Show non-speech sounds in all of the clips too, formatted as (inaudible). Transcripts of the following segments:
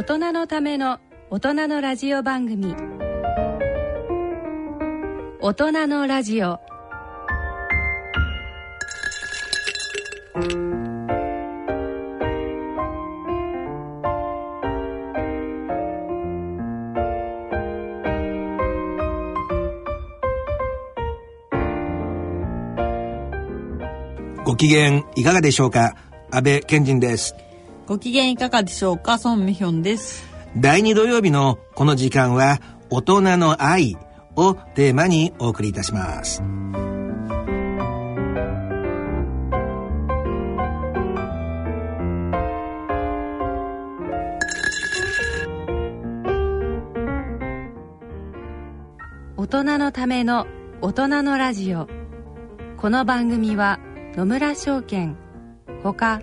大人のための大人のラジオ番組。大人のラジオ。ご機嫌いかがでしょうか？安倍賢人です。ご機嫌いかがでしょうか？ソンミヒョンです。第2土曜日のこの時間は大人の愛をテーマにお送りいたします。大人のための大人のラジオ。この番組は野村証券ほか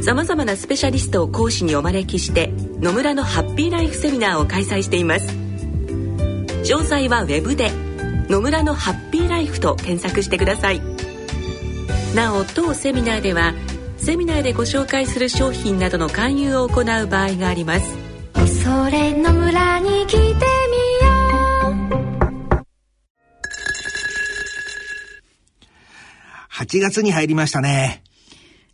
さまざまなスペシャリストを講師にお招きして野村のハッピーライフセミナーを開催しています。詳細はウェブで「野村のハッピーライフ」と検索してください。なお当セミナーではセミナーでご紹介する商品などの勧誘を行う場合があります。それの村に来てみよう。8月に入りましたね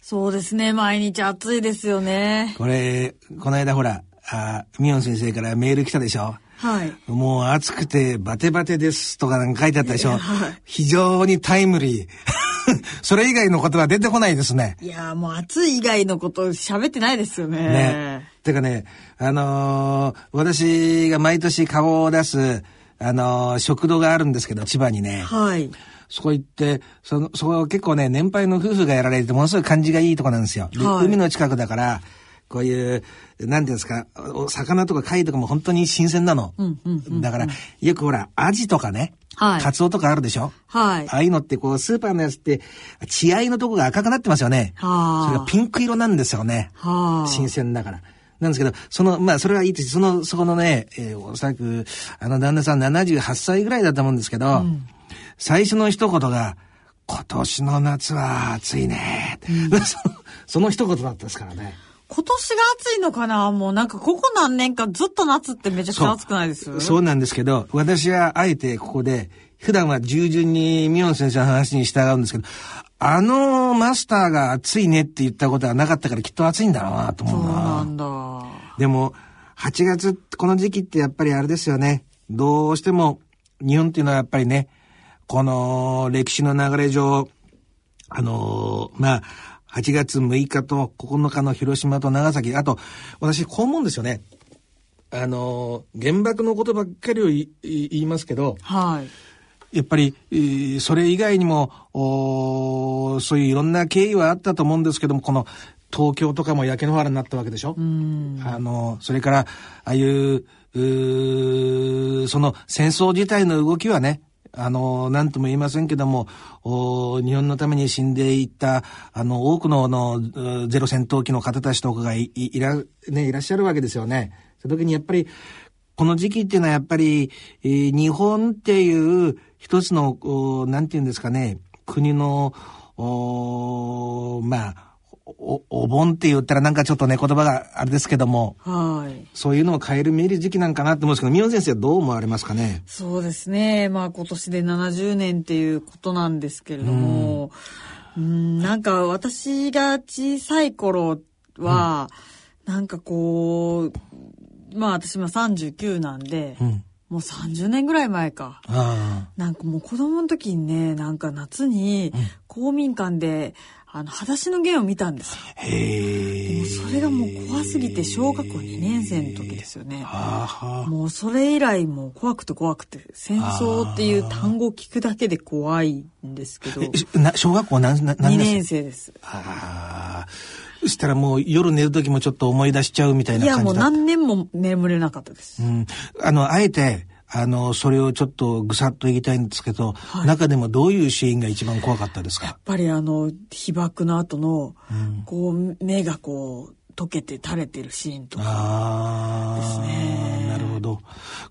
そうですね。毎日暑いですよね。これこの間ほらあミヨン先生からメール来たでしょ。はい。もう暑くてバテバテですとかなんか書いてあったでしょ、はい。非常にタイムリー。(laughs) それ以外の言葉出てこないですね。いやーもう暑い以外のこと喋ってないですよね。ね。てかね、あのー私が毎年顔を出す、あのー食堂があるんですけど、千葉にね。はいそこ行って、その、そこは結構ね、年配の夫婦がやられてて、ものすごい感じがいいとこなんですよ。ではい海の近くだから、こういう、なんていうんですか、お魚とか貝とかも本当に新鮮なの。うんうんうんうんだから、よくほら、アジとかね、はいカツオとかあるでしょ？はいああいうのってこう、スーパーのやつって、血合いのとこが赤くなってますよね。はあそれがピンク色なんですよね。はあ新鮮だから。なんですけど、その、まあ、それはいいとして、その、そこのね、えーおそらく、あの旦那さん78歳ぐらいだと思うんですけど、最初の一言が、今年の夏は暑いね、(laughs) そのその一言だったですからね。今年が暑いのかな？もうなんかここ何年かずっと夏ってめちゃくちゃ暑くないです？そうなんですけど、私はあえてここで、普段は従順にミヨン先生の話に従うんですけど、あのマスターが暑いねって言ったことはなかったからきっと暑いんだろうなと思そううな。なんだでも、8月、この時期ってやっぱりあれですよね。どうしても、日本っていうのはやっぱりね、この歴史の流れ上、あのーまあ、8月6日と9日の広島と長崎、あと、私、こう思うんですよね。あのー原爆のことばっかりを言いますけど、はい。やっぱり、えーそれ以外にも、おーそういういろんな経緯はあったと思うんですけども、この東京とかも焼け野原になったわけでしょ。うん。あの、それから、ああいう、うーその戦争自体の動きはね、あの、なんとも言いませんけども、日本のために死んでいった、あの、多くの、あの、ゼロ戦闘機の方たちとかがいいら、ね、いらっしゃるわけですよね。その時にやっぱり、この時期っていうのはやっぱり、え日本っていう一つの、おなんていうんですかね、国の、まあ、お、お盆って言ったらなんかちょっとね、言葉があれですけども、はいそういうのを変える見る時期なんかなって思うんですけど、宮本先生はどう思われますかね？そうですね。まあ今年で70年っていうことなんですけれども、うん、なんか私が小さい頃は、なんかこう、まあ私も39なんで、うん。もう30年ぐらい前か。あなんかもう子供の時にね、なんか夏に公民館で、あの、裸足の弦を見たんですよ。あ。へえ。もうそれがもう怖すぎて小学校2年生の時ですよね。もうそれ以来もう怖くて怖くて、戦争っていう単語を聞くだけで怖いんですけど、小学校何何2年年生です。ああ。そしたらもう夜寝る時もちょっと思い出しちゃうみたいいやもうな感じだ何年も眠れなかったです。うん。あの、あえて、あの、それをちょっとぐさっと言いたいんですけど、はい中でもどういうシーンが一番怖かったですか？やっぱりあの、被爆の後の、こう、目がこう、溶けて垂れてるシーンとか。ですねなるほど。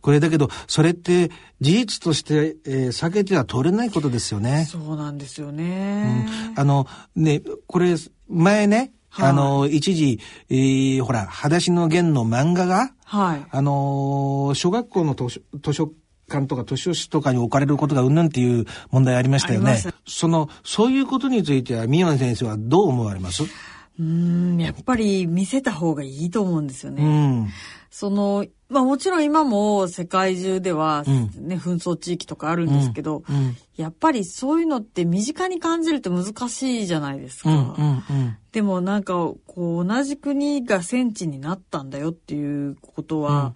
これだけど、それって事実として、えー避けては通れないことですよね。そうなんですよね。あの、ね、これ、前ね、はいあの、一時、えーほら、裸足の弦の漫画が、はい。あのー小学校の図書図書館とか図書室とかに置かれることがうんぬんっていう問題ありましたよね。その、そういうことについては、宮野先生はどう思われます？うーん、やっぱり見せた方がいいと思うんですよね。うん。その、まあもちろん今も世界中では、うんね、紛争地域とかあるんですけど、うん。やっぱりそういうのって身近に感じると難しいじゃないですか。でもなんか、こう、同じ国が戦地になったんだよっていうことは、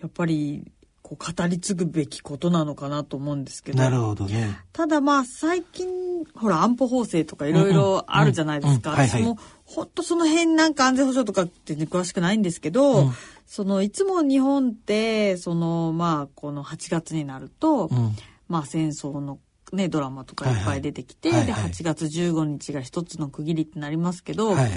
やっぱり、こう、語り継ぐべきことなのかなと思うんですけど。なるほどね。ただまあ、最近、ほら、安保法制とかいろいろあるじゃないですか。私も、ほんとその辺なんか安全保障とかって、ね、詳しくないんですけど、うんその、いつも日本って、その、まあ、この8月になると、うん。まあ戦争のね、ドラマとかいっぱい出てきて、で、はいはいはいはい8月15日が一つの区切りってなりますけど、はい。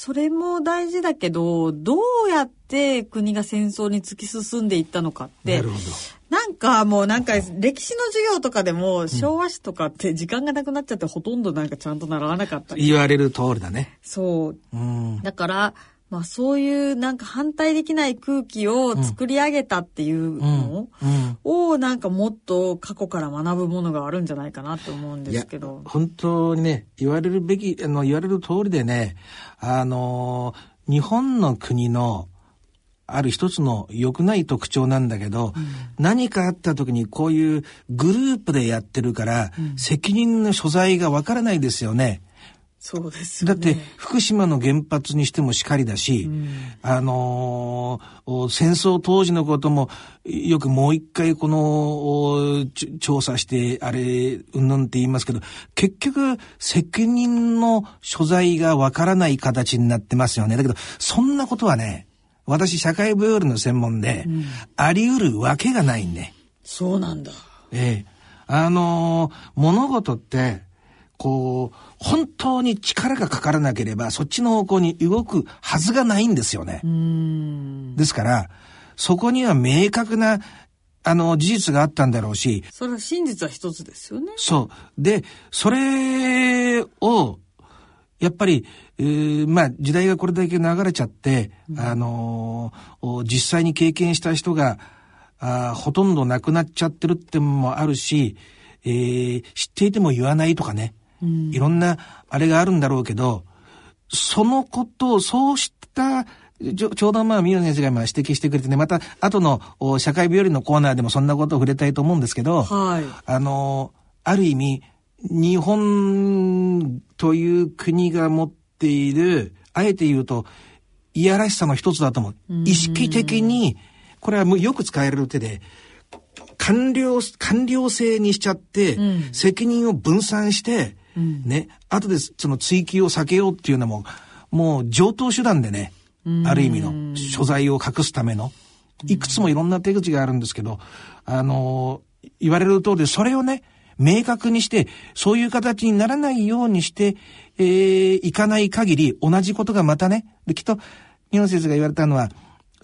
それも大事だけど、どうやって国が戦争に突き進んでいったのかってなる、ほど。なんかもうなんか歴史の授業とかでも昭和史とかって時間がなくなっちゃってほとんどなんかちゃんと習わなかったり。言われる通りだね。そう。うん。だから、まあそういうなんか反対できない空気を作り上げたっていうのうん。をなんかもっと過去から学ぶものがあるんじゃないかなと思うんですけど。本当にね、言われるべき、あの、言われる通りでね、あの、日本の国の、ある一つの良くない特徴なんだけど、何かあった時にこういうグループでやってるから、責任の所在がわからないですよね。そうですよね。だって、福島の原発にしてもしかりだし、あのーお戦争当時のことも、よくもう一回この、調査して、あれ、うんぬんって言いますけど、結局、責任の所在がわからない形になってますよね。だけど、そんなことはね、私、社会病理の専門で、あり得るわけがないんで。そうなんだ。ええ。あのー物事って、こう、本当に力がかからなければ、そっちの方向に動くはずがないんですよね。ですから、そこには明確な、あの、事実があったんだろうし、それは真実は一つですよね。そう。で、それを、やっぱり、えーまあ、時代がこれだけ流れちゃって、あのーお実際に経験した人が、あーほとんど亡くなっちゃってるってのもあるし、えー知っていても言わないとかね、いろんなあれがあるんだろうけど、そのことを、そうした、ちょちょうどまあ、宮野先生が今指摘してくれてね、また後のお社会病理のコーナーでもそんなことを触れたいと思うんですけど、はい。あの、ある意味、日本という国が持っている、あえて言うと、いやらしさの一つだと思う。意識的に、これはもうよく使える手で、官僚、官僚制にしちゃって、責任を分散して、ね、後でその追及を避けようっていうのも、もう上等手段でね、ある意味の所在を隠すための、いくつもいろんな手口があるんですけど、あの、言われる通りで、それをね、明確にして、そういう形にならないようにして、えー、いかない限り、同じことがまたね、できっと、日本先生が言われたのは、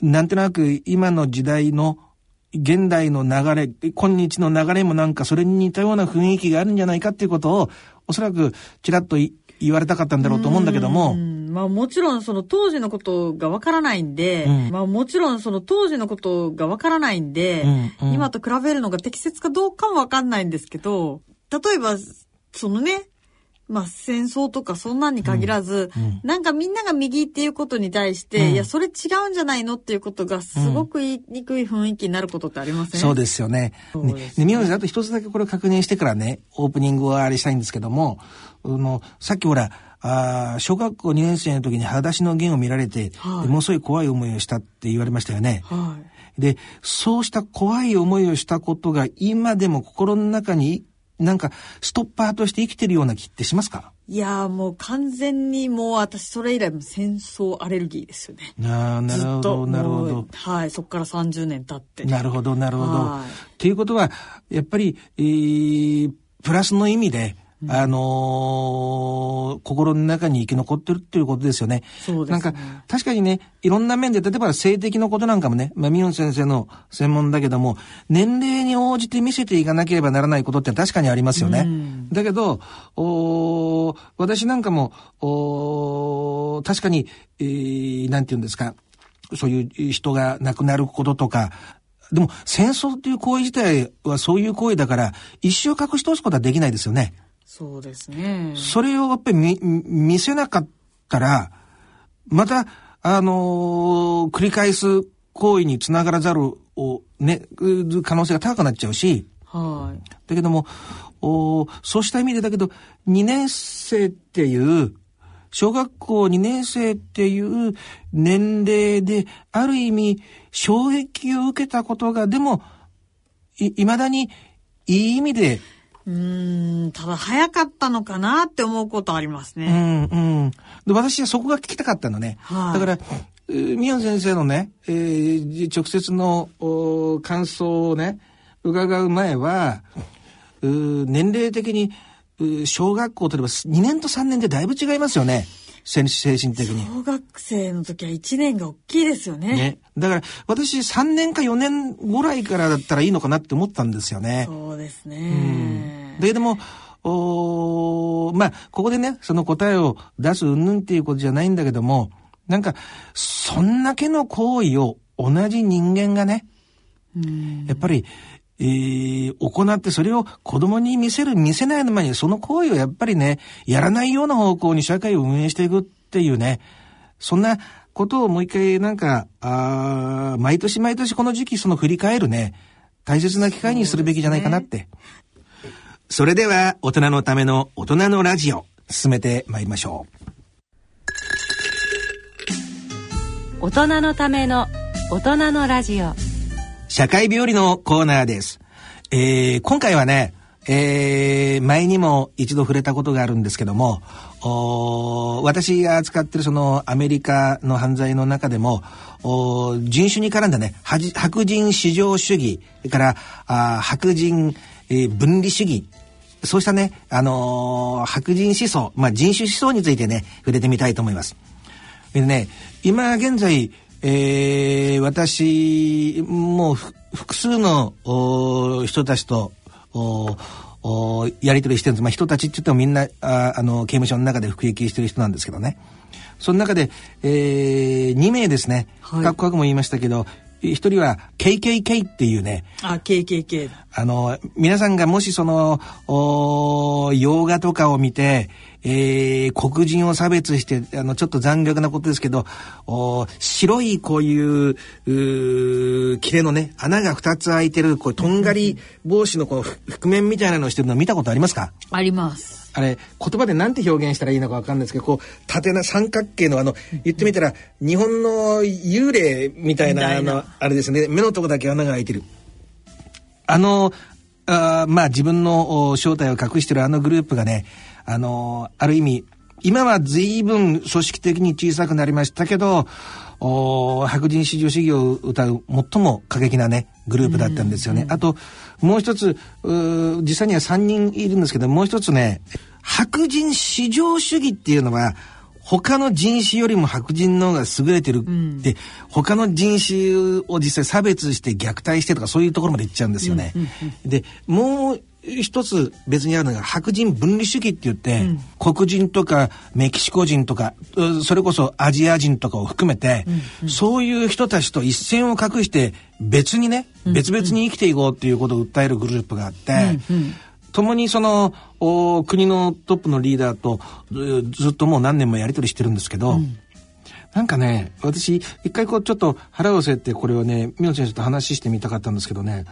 なんとなく今の時代の、現代の流れ、今日の流れもなんかそれに似たような雰囲気があるんじゃないかっていうことを、おそらくちらっとい言われたかったんだろうと思うんだけども。う、ん。まあもちろんその当時のことがわからないんで、うん。まあもちろんその当時のことがわからないんで、うん。うん。今と比べるのが適切かどうかもわかんないんですけど、例えば、そのね、まあ戦争とかそんなんに限らず、うんうんなんかみんなが右っていうことに対して、うんいや、それ違うんじゃないのっていうことがすごく言いにくい雰囲気になることってありません、そうですよね。ねね、で宮本さん、あと一つだけこれ確認してからね、オープニングをあれしたいんですけども、あの、さっきほら、あー小学校2年生の時に裸足の弦を見られて、はいものすごい怖い思いをしたって言われましたよね。はい。で、そうした怖い思いをしたことが今でも心の中になんかストッパーとして生きてるような気ってしますか？いやーもう完全にもう私それ以来も戦争アレルギーですよね。ああ、なるほど、なるほど。はい、そこから30年経って。なるほど、なるほど。はいっていうことは、やっぱり、えープラスの意味で、あのー心の中に生き残ってるっていうことですよね。そうですねなんか、確かにね、いろんな面で、例えば性的のことなんかもね、まあ、ミヨン先生の専門だけども、年齢に応じて見せていかなければならないことって確かにありますよね。うんだけど、おー私なんかも、おー確かに、えーなんて言うんですか、そういう人が亡くなることとか、でも戦争っていう行為自体はそういう行為だから、一生隠し通すことはできないですよね。そうですね。それをやっぱり見見せなかったら、また、あのー繰り返す行為につながらざるをね、う可能性が高くなっちゃうし、はい。だけども、おそうした意味でだけど、2年生っていう、小学校2年生っていう年齢で、ある意味、衝撃を受けたことが、でも、い、未だに、いい意味で、うーん、ただ早かったのかなって思うことありますうね。ん、うん。で、私はそこが聞きたかったのね。はいだから、えー宮野先生のね、えー直接のお感想をね、伺う前は、うー年齢的に、小学校、例えば2年と3年でだいぶ違いますよね。精精神的に。小学生の時は1年が大きいですよね。ね。だから、私3年か4年ぐらいからだったらいいのかなって思ったんですよね。そうですうんね。だけども、おーまあ、ここでね、その答えを出す云々っていうことじゃないんだけども、なんか、そんだけの行為を同じ人間がね、うんやっぱり、えー行ってそれを子供に見せる、見せないの前にその行為をやっぱりね、やらないような方向に社会を運営していくっていうね、そんなことをもう一回なんか、あ毎年毎年この時期その振り返るね、大切な機会にするべきじゃないかなって。それでは、大人のための大人のラジオ、進めてまいりましょう。大人のための大人のラジオ社会日和のコーナーです。えー今回はね、えー前にも一度触れたことがあるんですけども、お私が扱ってるそのアメリカの犯罪の中でも、お人種に絡んだね、白人至上主義、からあ白人、えー分離主義、そうしたね、あのー白人思想、まあ、人種思想についてね、触れてみたいと思います。でね、今現在、えー私、もうふ複数のお人たちと、やり取りしてるんです。まあ、人たちって言ってもみんな、ああの、刑務所の中で服役してる人なんですけどね。その中で、えー、2名ですね。はいかっこよくも言いましたけど、一人は KKK っていうね、あ、KKK。あの、皆さんがもしその、お洋画とかを見て、えー黒人を差別して、あの、ちょっと残虐なことですけど、お白いこういう、うー切れのね、穴が2つ開いてる、こう、とんがり帽子のこう、ふ覆面みたいなのをしてるの見たことありますか？あります。あれ、言葉でなんて表現したらいいのかわかんないですけど、こう、縦な三角形のあの、言ってみたら、日本の幽霊みたいな、あの、あれですね、目のとこだけ穴が開いてる。あの、あーまあ自分のお正体を隠してるあのグループがね、あの、ある意味、今は随分組織的に小さくなりましたけど、お白人至上主義を歌う最も過激なね、グループだったんですよね。あと、もう一つ、実際には3人いるんですけど、もう一つね、白人至上主義っていうのは、他の人種よりも白人の方が優れてるって、他の人種を実際差別して虐待してとかそういうところまで行っちゃうんですよね。で、もう一つ別にあるのが白人分離主義って言って、黒人とかメキシコ人とか、うそれこそアジア人とかを含めて、そういう人たちと一線を画して別にね、別々に生きていこうっていうことを訴えるグループがあって、共にそのお国のトップのリーダーとずずっともう何年もやり取りしてるんですけど、なんかね私一回こうちょっと腹を据えてこれをね美濃先生と話してみたかったんですけどね、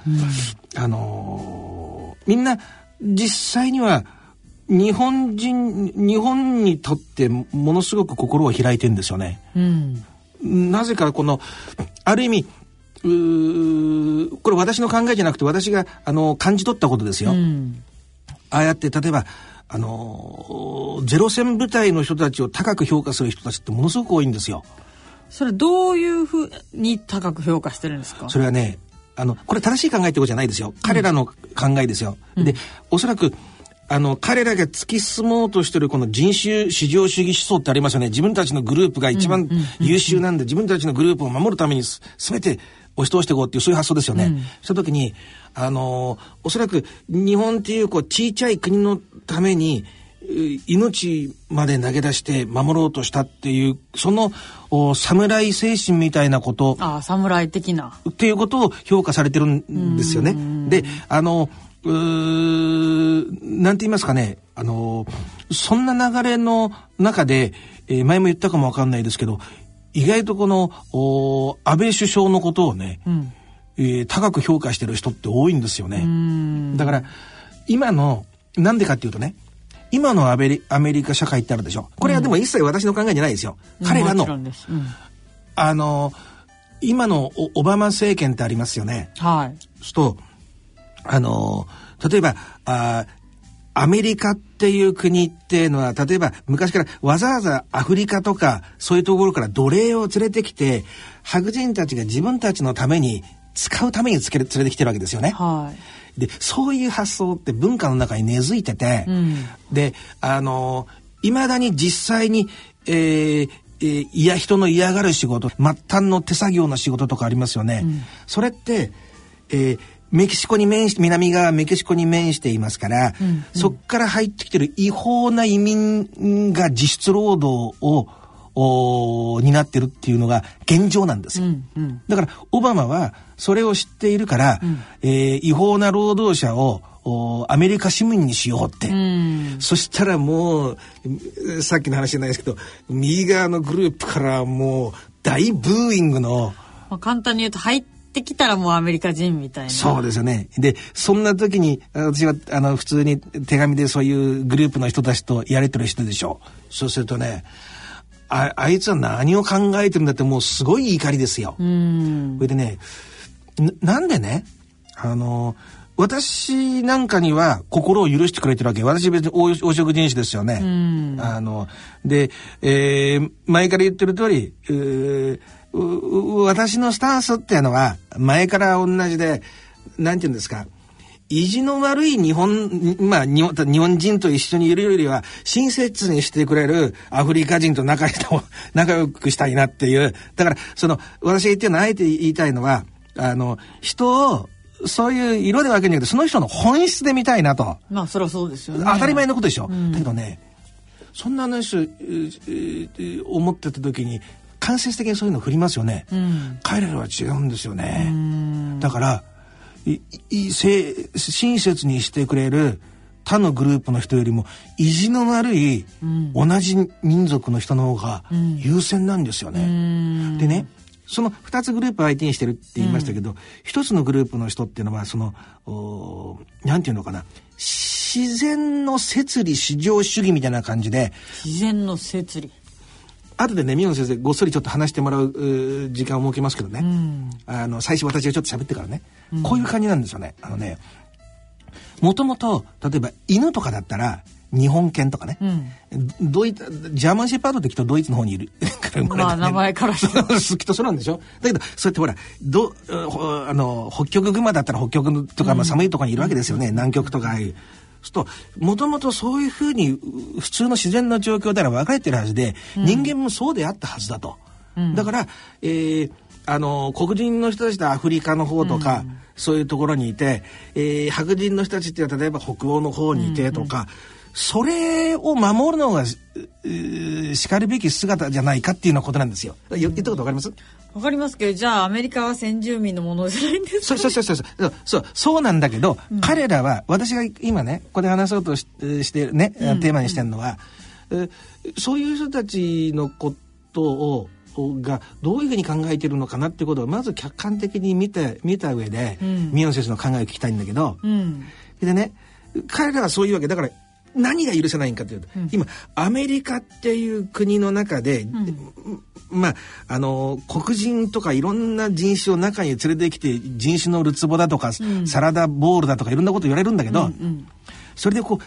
あのーみんな実際には日本人日本にとってものすごく心を開いてるんですよね。うん。なぜかこのある意味これ私の考えじゃなくて私があの感じ取ったことですよ。うん。ああやって例えばあのゼロ戦部隊の人たちを高く評価する人たちってものすごく多いんですよ。それどういうふうに高く評価してるんですか？それはねあのこれ正しい考えってことじゃないですよ。彼らの考えですよ。でおそらくあの彼らが突き進もうとしてるこの人種至上主義思想ってありますよね。自分たちのグループが一番優秀なんで、自分たちのグループを守るためにす全て押し通していこうっていうそういう発想ですよね。した時にあのおそらく日本っていうこう小さい国のためにう命まで投げ出して守ろうとしたっていうそのお侍精神みたいなことああ、侍的な。っていうことを評価されてるんですよね。で、あの、なんて言いますかね、あの、そんな流れの中で、えー前も言ったかもわかんないですけど、意外とこの、お安倍首相のことをね、えー高く評価してる人って多いんですよね。だから、今の、なんでかっていうとね、今のアメリアメリカ社会ってあるでしょ？これはでも一切私の考えじゃないですよ。彼らの。うんあの、今のオオバマ政権ってありますよね。はい。すると、あの、例えば、あアメリカっていう国っていうのは、例えば昔からわざわざアフリカとかそういうところから奴隷を連れてきて、白人たちが自分たちのために使うためにつける連れてきてるわけですよね。はい。で、そういう発想って文化の中に根付いてて、で、あの、未だに実際に、えーえーいや、人の嫌がる仕事、末端の手作業の仕事とかありますよね。それって、えーメキシコに面して、南側はメキシコに面していますから、そっから入ってきてる違法な移民が実質労働を、おー担ってるっていうのが現状なんですよ。だからオバマはそれを知っているから、えー違法な労働者をおアメリカ市民にしようって、そしたらもうさっきの話じゃないですけど右側のグループからもう大ブーイングのまあ、簡単に言うと入ってきたらもうアメリカ人みたいな。そうですよね。で、そんな時に、私は、あの、普通に手紙でそういうグループの人たちとやり取りしてるでしょう。そうするとね、あ、あいつは何を考えてるんだってもうすごい怒りですよ。うん。それでね、ななんでね、あの、私なんかには心を許してくれてるわけ。私別に黄黄色人種ですよね。あの、で、えー前から言ってる通り、うー私のスタンスっていうのは前から同じで、なんて言うんですか、意地の悪い日本、まあ日本、日本人と一緒にいるよりは、親切にしてくれるアフリカ人と仲良く仲良くしたいなっていう。だから、その、私が言ってるのは、あえて言いたいのは、あの、人を、そういう色で分けるんじゃなくて、その人の本質で見たいなと。まあ、そりゃそうですよね。当たり前のことでしょ。だけどね、そんな話を思ってた時に、間接的にそういうの振りますよね。彼らは違うんですよね。だから、いいせ親切にしてくれる他のグループの人よりも意地の悪い同じ民族の人の方が優先なんですよね。でねその2つグループ相手にしてるって言いましたけど、一つのグループの人っていうのはそのおなんていうのかな。自然の摂理至上主義みたいな感じで。自然の摂理。後でね宮野先生ごっそりちょっと話してもらう時間を設けますけどね、あの最初私がちょっと喋ってからね、こういう感じなんですよね。あのねもともと例えば犬とかだったら日本犬とかね、ドイツジャーマンシェパードってきっとドイツの方にいる。から生まれたねまあ、名前からして。(laughs) 好きとそうなんでしょ？だけどそうやってほらどあの北極熊だったら北極とか、まあ、寒いところにいるわけですよね、南極とかああいう。するともともとそういうふうにう普通の自然の状況では分かれてるはずで、人間もそうであったはずだと。だから、えーあの黒人の人たちでアフリカの方とか、そういうところにいて、えー白人の人たちっていうのは例えば北欧の方にいてとか、それを守るのが、しかるべき姿じゃないかっていうようなことなんですよ。言言ったことわかります？わかりますけど、じゃあアメリカは先住民のものじゃないんですか、そうそうそうそうそうそうそうなんだけど、彼らは私が今ねここで話そうとししてね、テーマにしてるのは、えそういう人たちのことをがどういうふうに考えているのかなっていうことをまず客観的に見て見た上で、うん。宮野先生の考えを聞きたいんだけど、うん。でね彼らはそういうわけ。だから何が許せないんかというと、今アメリカっていう国の中で、まああの黒人とかいろんな人種を中に連れてきて人種のるつぼだとか、サラダボールだとかいろんなこと言われるんだけど、うん。それでこう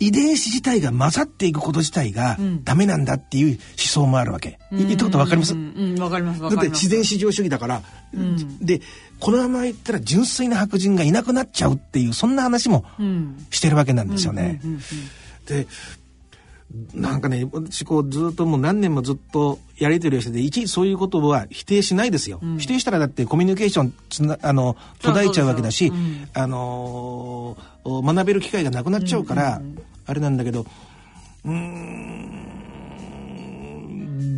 遺伝子自体が混ざっていくこと自体がんダメなんだっていう思想もあるわけ。い言ったことわかります、うん、うん、わかります。わだって。自然至上主義だから、んでこのまま言ったら純粋な白人がいなくなっちゃうっていうそんな話もうん。してるわけなんですよね。うんうんでなんかね私こうずっともう何年もずっとやり取りをしてていちいちそういうことは否定しないですよ、否定したらだってコミュニケーションつなあの途絶えちゃうわけだし、そうそうそうあのー学べる機会がなくなっちゃうから、あれなんだけどうーん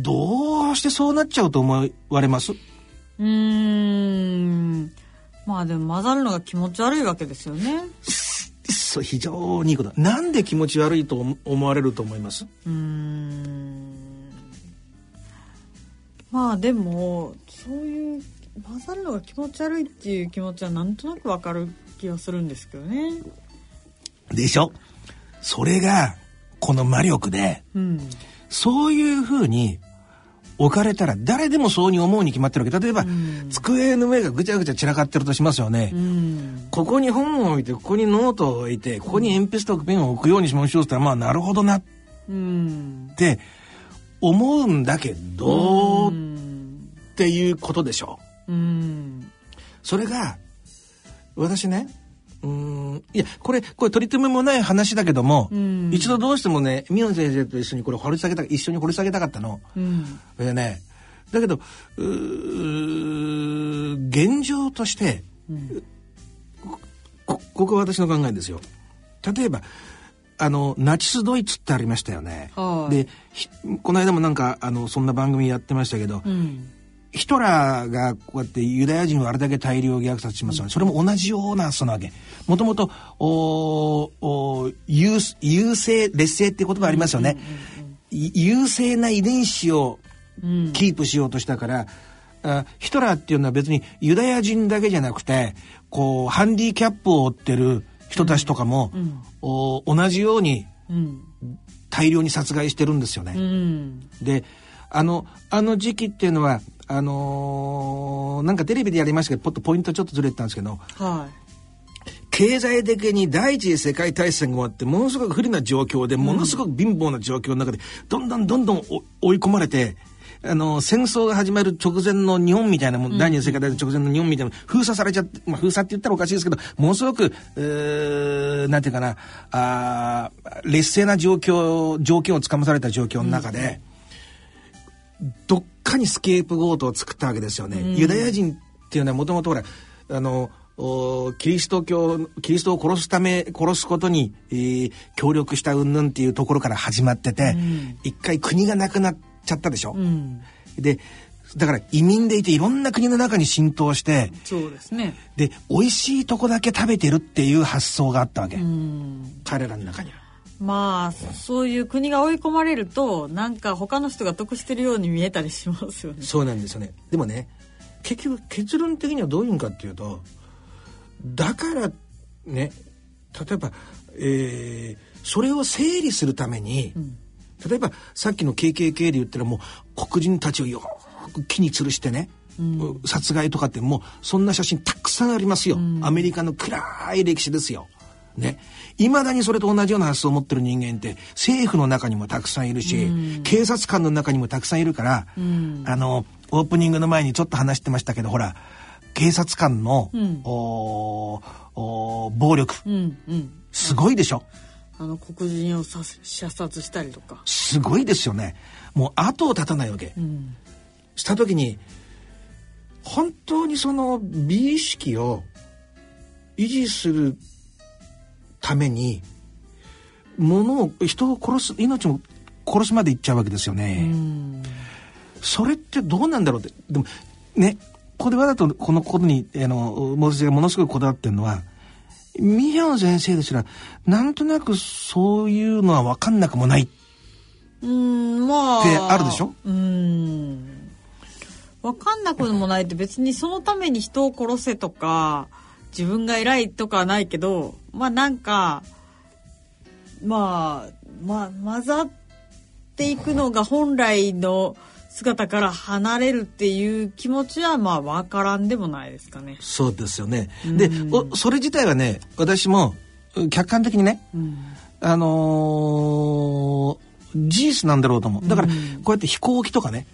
どうしてそうなっちゃうと思われます？うーん。まあでも混ざるのが気持ち悪いわけですよね。そう非常にいいことなんで気持ち悪いと思思われると思います？うーん。まあでも、そういう混ざるのが気持ち悪いっていう気持ちはなんとなくわかる気がするんですけどね。でしょ？それがこの魔力でうん。そういうふうに置かれたら誰でもそうに思うに決まってるわけ例えば、机の上がぐちゃぐちゃ散らかってるとしますよね、うん。ここに本を置いてここにノートを置いてここに鉛筆とペンを置くようにしましょうって言ったらまあなるほどなっうん。て思うんだけど、うっん。ていうことでしょうん。それが私ねうーんいやこれこれ取り留めもない話だけども、ん一度どうしてもね宮野先生と一緒にこれ掘り下げた一緒に掘り下げたかったの。うん。でねだけど現状として、こここは私の考えですよ。例えばあのナチスドイツってありましたよね。はいでひこの間もなんかあのそんな番組やってましたけど、うん。ヒトラーがこうやってユダヤ人をあれだけ大量虐殺しますよね。それも同じような発想なわけ。もともと、優優勢、劣勢って言葉ありますよね。い優勢な遺伝子をうん。キープしようとしたから、あヒトラーっていうのは別にユダヤ人だけじゃなくて、こう、ハンディキャップを負ってる人たちとかも、お同じようにうん。大量に殺害してるんですよね。うん。であのあの時期っていうのはあのーなんかテレビでやりましたけどポッとポイントちょっとずれてたんですけどは経済的に第一次世界大戦が終わってものすごく不利な状況でものすごく貧乏な状況の中でどんどんどんどんお追い込まれて。あの戦争が始まる直前の日本みたいなもん、第二次世界大戦直前の日本みたいな封鎖されちゃって、まあ、封鎖って言ったらおかしいですけどものすごくうーなんていうかなあー劣勢な状況条件をつかまされた状況の中で、どっかにスケープゴートを作ったわけですよね。ユダヤ人っていうのはもともとほらあのおキリスト教キリストを殺すため殺すことに、えー協力した云々っていうところから始まってて、一回国がなくなっちゃったでしょ。い。うん。でだから移民でいていろんな国の中に浸透してそうですね。で美味しいとこだけ食べてるっていう発想があったわけ、うん。彼らの中には。まあ、そういう国が追い込まれると、なんか他の人が得してるように見えたりしますよね。そうなんですよね。でもね、結局結論的にはどういうんかっていうと、だからね、例えば、えーそれを整理するために、例えばさっきの KKK で言ったらもう黒人たちをよーく木に吊るしてね、殺害とかってもうそんな写真たくさんありますよ。アメリカの暗い歴史ですよ。ね。未だにそれと同じような発想を持ってる人間って政府の中にもたくさんいるし、警察官の中にもたくさんいるから、あの、オープニングの前にちょっと話してましたけど、ほら、警察官の、んおーおー暴力、うん、うん。すごいでしょあの、黒人をさ射殺したりとか。すごいですよね。もう後を絶たないわけ。うん。した時に、本当にその美意識を維持するために、物を人を殺す命も殺しまでいっちゃうわけですよね。うん。それってどうなんだろうって。でもねここでわざとこのことにあの私がものすごいこだわってるのはミヒョン先生ですらなんとなくそういうのは分かんなくもない。うんまあ。ってあるでしょ？うん。分かんなくもないって別にそのために人を殺せとか自分が偉いとかはないけどまあなんかまあまあ混ざっていくのが本来の姿から離れるっていう気持ちはまあ分からんでもないですかね。そうですよね。でおそれ自体はね私も客観的にねうんあのー事実なんだろうと思う。だから、こうやって飛行機とかね、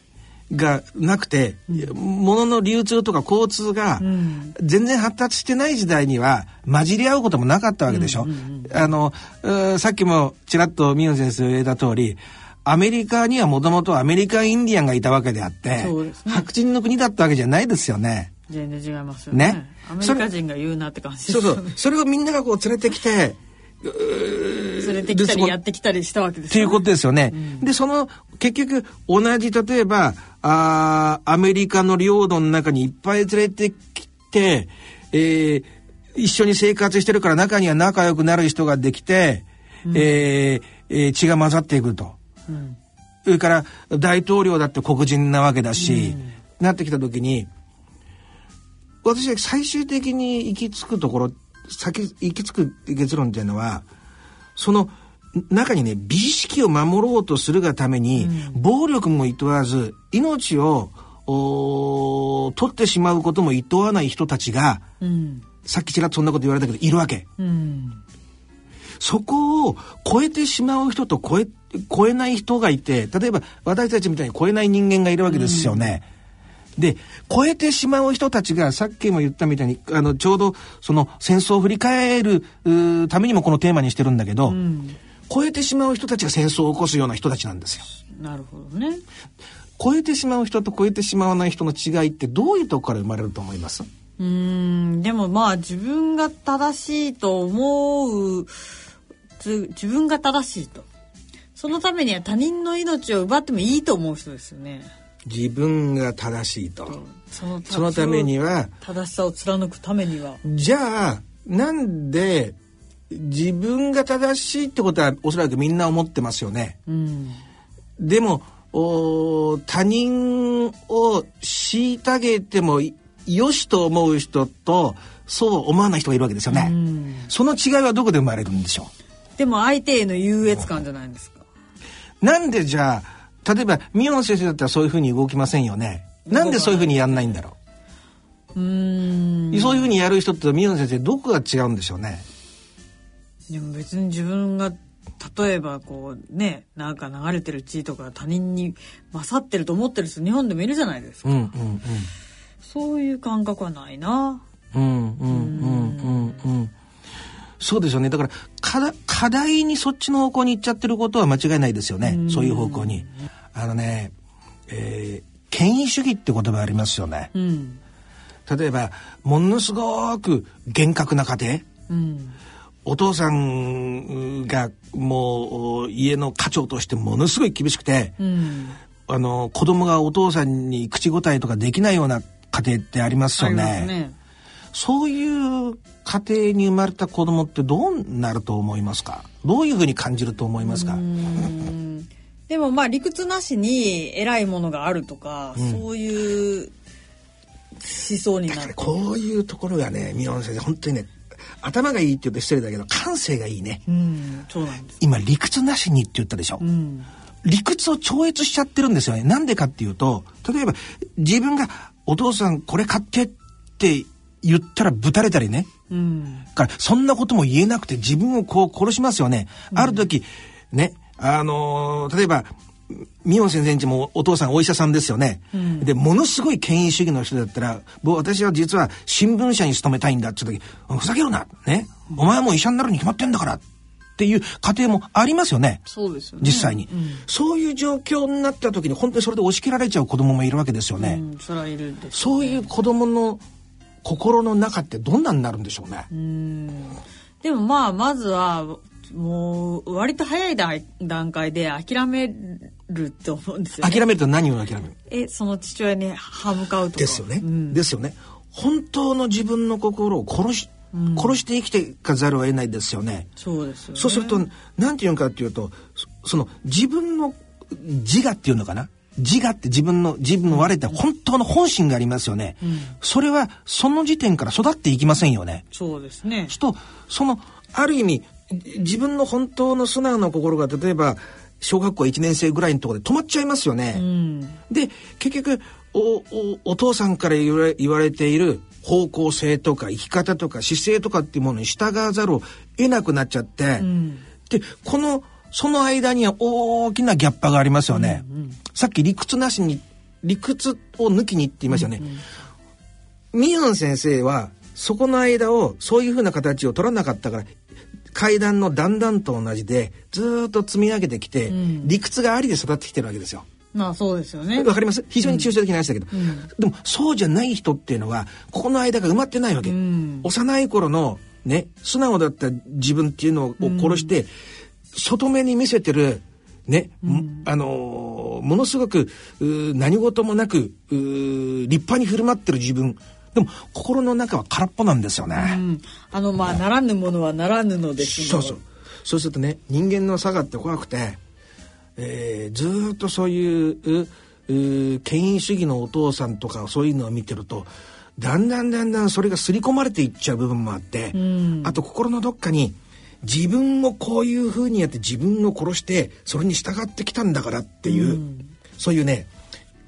がなくて、物の流通とか交通がん全然発達してない時代には混じり合うこともなかったわけでしょ。あの、うーさっきもちらっと宮野先生が言った通り、アメリカにはもともとアメリカインディアンがいたわけであって、ね白人の国だったわけじゃないですよね。全然違いますよね。ねアメリカ人が言うなって感じですそうそう。それをみんながこう連れてきて、連れてきたりやってきたりしたわけですっていうことでですよね。で、その、結局、同じ、例えば、あーアメリカの領土の中にいっぱい連れてきて、えー一緒に生活してるから中には仲良くなる人ができて、えーえー血が混ざっていくと。それから、大統領だって黒人なわけだし、なってきた時に、私は最終的に行き着くところ、先、行き着く結論っていうのは、その中にね、美意識を守ろうとするがために、暴力も厭わず、命を、取ってしまうことも厭わない人たちが、うん。さっきちらっとそんなこと言われたけど、いるわけ。うん。そこを超えてしまう人と超え、超えない人がいて、例えば私たちみたいに超えない人間がいるわけですよね。で、超えてしまう人たちが、さっきも言ったみたいに、あの、ちょうど、その、戦争を振り返るためにもこのテーマにしてるんだけど、超えてしまう人たちが戦争を起こすような人たちなんですよ。なるほどね。超えてしまう人と超えてしまわない人の違いってどういうとこから生まれると思います？うーんでもまあ自分が正しいと思うつ自分が正しいとそのためには他人の命を奪ってもいいと思う人ですよね。自分が正しいと。そのそのためには、正しさを貫くためには。じゃあ、なんで、自分が正しいってことはおそらくみんな思ってますよね。うん。でも、お他人を虐げてもいよしと思う人と、そう思わない人がいるわけですよね。うんその違いはどこで生まれるんでしょでも相手への優越感じゃないですか？うなんでじゃあ、例えば、ミヨン先生だったらそういうふうに動きませんよね。なんでそういうふうにやんないんだろう？ーん。う。そういうふうにやる人とミヨン先生どこが違うんでしょうね？でも別に自分が例えばこうねなんか流れてる地位とか他人に勝ってると思ってる人日本でもいるじゃないですか、うんうんそういう感覚はないなうん。うんうんうんうんうん。そうですよね。だから課題、にそっちの方向に行っちゃってることは間違いないですよね。そういう方向に。あのね、えー権威主義って言葉ありますよね。うん例えば、ものすごく厳格な家庭。うんお父さんがもう家の家長としてものすごい厳しくて、うん。あの子供がお父さんに口答えとかできないような家庭ってありますありよね。ますね。そういう家庭に生まれた子供ってどうなると思いますか？どういうふうに感じると思いますか？うん。でもまあ理屈なしに偉いものがあるとか、そういう思想になる。こういうところがね、宮本先生、本当にね、頭がいいって言うと失礼だけど、感性がいいね。うんそうなんです今、理屈なしにって言ったでしょ。うん理屈を超越しちゃってるんですよね。なんでかっていうと、例えば、自分がお父さんこれ買ってって言ったらぶたれたりね。うんからそんなことも言えなくて自分をこう殺しますよね。ある時、ね、あのー例えば、ミオン先生んちもお父さんお医者さんですよね。で、ものすごい権威主義の人だったら、僕私は実は新聞社に勤めたいんだって時、ふざけるなね。お前はもう医者になるに決まってんだからっていう家庭もありますよね。そうですよね実際に、そういう状況になった時に本当にそれで押し切られちゃう子供もいるわけですよね。うんそいるですそういう子供の心の中ってどんなになるんでしょうね。うんでもまあまずはもう割と早い段段階で諦めると思うんですよ、ね、諦めると何を諦める？えその父親に歯向かうとか。ですよね、うん。ですよね。本当の自分の心を殺し、殺して生きていかざるを得ないですよね。そうですよね。そうすると何て言うかっていうとそその自分の自我っていうのかな？自我って自分の自分の割れた本当の本心がありますよね、それはその時点から育っていきませんよね。そうですね。とそのある意味自分の本当の素直な心が例えば小学校1年生ぐらいのところで止まっちゃいますよね。うんで結局おおお父さんから言われ言われている方向性とか生き方とか姿勢とかっていうものに従わざるを得なくなっちゃって、んでこのその間には大きなギャッパがありますよね。さっき理屈なしに理屈を抜きにって言いましたよね。ミヨン先生はそこの間をそういうふうな形を取らなかったから階段の段々と同じでずーっと積み上げてきて、ん。理屈がありで育ってきてるわけですよ。まあそうですよね。わかります？非常に抽象的な話だけど、でもそうじゃない人っていうのはここの間が埋まってないわけ、ん。幼い頃のね素直だった自分っていうのを殺して、外目に見せてるね、あのーものすごく何事もなく立派に振る舞ってる自分でも心の中は空っぽなんですよね、うん。あのまあならぬものはならぬのですそうそう。そうするとね人間の差がって怖くて、えーずーっとそういううう権威主義のお父さんとかそういうのを見てるとだんだんだんだんそれが刷り込まれていっちゃう部分もあって、あと心のどっかに自分をこういうふうにやって自分を殺してそれに従ってきたんだからっていう、そういうね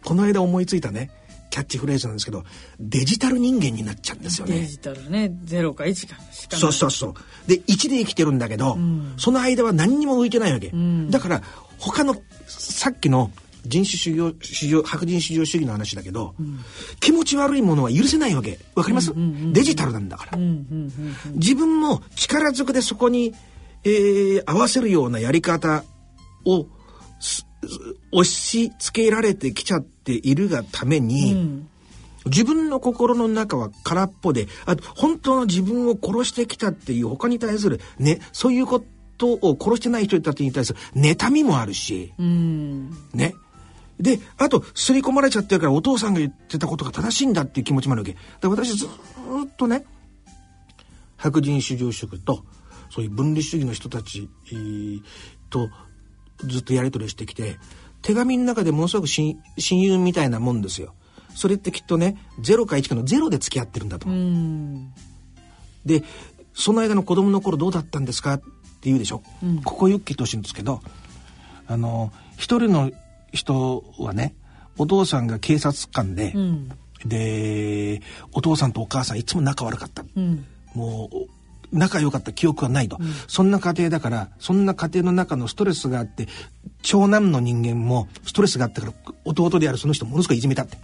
この間思いついたねキャッチフレーズなんですけどデジタル人間になっちゃうんですよね。デジタルね0か1かしかないそうそうそう。で、1で生きてるんだけど、その間は何にも浮いてないわけ。だから、他の、さっきの人種主義、主義白人至上主義の話だけど、気持ち悪いものは許せないわけ。わかります、デジタルなんだから。自分も力ずくでそこに、えー合わせるようなやり方を、す押し付けられてきちゃっているがために、自分の心の中は空っぽで、あと本当の自分を殺してきたっていう他に対するね、そういうことを殺してない人たちに対する妬みもあるし、うんね。で、あと、刷り込まれちゃってるからお父さんが言ってたことが正しいんだっていう気持ちもあるわけ。だから私ずーっとね、白人至上主義と、そういう分離主義の人たちえーとずっとやり取りしてきて、手紙の中でものすごく親親友みたいなもんですよ。それってきっとね、0か1かの0で付き合ってるんだと。うんで、その間の子供の頃どうだったんですかって言うでしょ。ここよく聞いてほしいんですけど、あの、一人の人はね、お父さんが警察官で、うんで、お父さんとお母さんいつも仲悪かった。うんもう、仲良かった記憶はないと、そんな家庭だから、そんな家庭の中のストレスがあって、長男の人間もストレスがあったから、弟であるその人ものすごいいじめたって。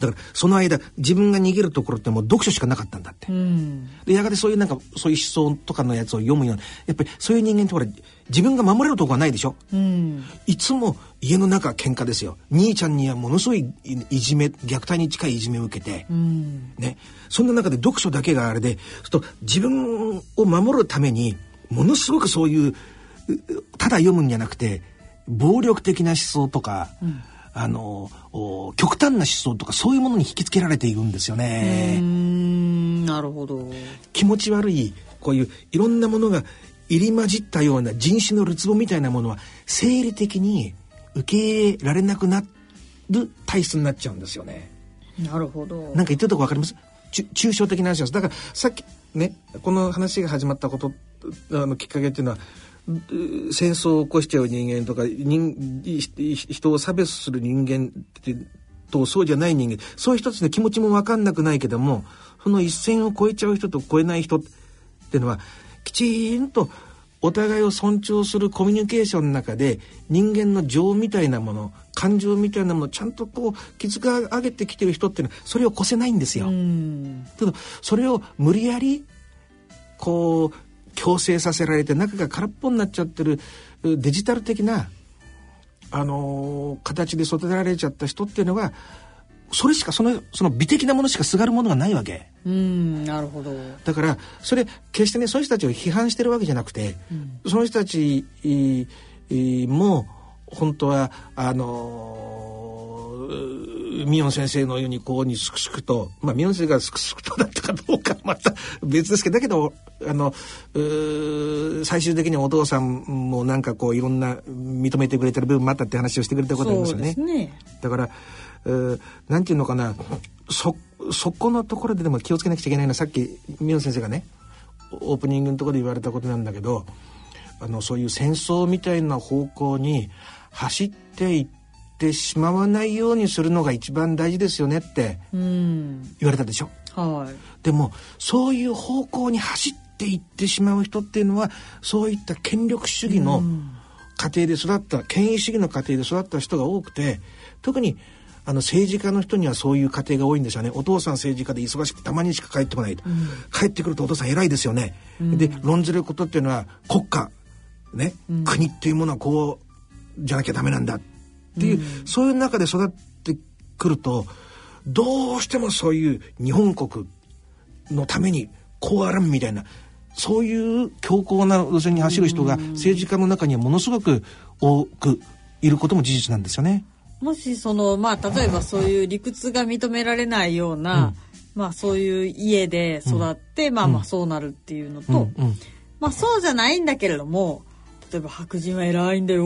だから、その間、自分が逃げるところってもう読書しかなかったんだって。うんで、やがてそういうなんか、そういう思想とかのやつを読むような、やっぱりそういう人間ってほら、自分が守れるとこがないでしょうんいつも家の中は喧嘩ですよ。兄ちゃんにはものすごいいいじめ、虐待に近いいじめを受けて、うんね。そんな中で読書だけがあれで、と自分を守るために、ものすごくそういう、うただ読むんじゃなくて、暴力的な思想とか、あの、お極端な思想とかそういうものに引きつけられているんですよね。うんなるほど気持ち悪いこういういろんなものが入り混じったような人種のるつぼみたいなものは生理的に受け入れられなくなる体質になっちゃうんですよね。なるほどなんか言ってるとこわかります抽象的な話です。だからさっきねこの話が始まったことあのきっかけっていうのはう戦争を起こしちゃう人間とか人ひ人を差別する人間ってとそうじゃない人間そういう人たちの気持ちも分かんなくないけどもその一線を越えちゃう人と越えない人っていうのはきちんとお互いを尊重するコミュニケーションの中で人間の情みたいなもの感情みたいなものをちゃんとこう築き上げてきてる人っていうのはそれを越せないんですよ。うんけどそれを無理やりこう強制させられて中が空っぽになっちゃってるうデジタル的な、あのー形で育てられちゃった人っていうのはそれしかそのその美的なものしかすがるものがないわけ。うんなるほど。だからそれ決してねそういう人たちを批判してるわけじゃなくて、その人たちも本当はあのーミヨン先生のようにこうにすくすくとまあミヨン先生がすくすくとだったかどうかはまた別ですけどだけどあの最終的にお父さんもなんかこういろんな認めてくれてる部分もあったって話をしてくれたことありますよね。ねだから、えーなんていうのかなそそこのところででも気をつけなくちゃいけないのはさっき宮野先生がねオープニングのところで言われたことなんだけどあのそういう戦争みたいな方向に走っていってしまわないようにするのが一番大事ですよねってうん。言われたでしょ。はい。でもそういう方向に走っていってしまう人っていうのはそういった権力主義の家庭で育った権威主義の家庭で育った人が多くて特にあの政治家の人にはそういう家庭が多いんですよね。お父さん政治家で忙しくてたまにしか帰ってこないと、帰ってくるとお父さん偉いですよね、で論ずることっていうのは国家ね、国っていうものはこうじゃなきゃダメなんだ。っていう、そういう中で育ってくるとどうしてもそういう日本国のためにこうあらんみたいなそういう強硬な路線に走る人が政治家の中にはものすごく多くいることも事実なんですよね。もしそのまあ例えばそういう理屈が認められないような、まあそういう家で育って、まあまあそうなるっていうのと、うん。うん。まあそうじゃないんだけれども例えば白人は偉いんだよ、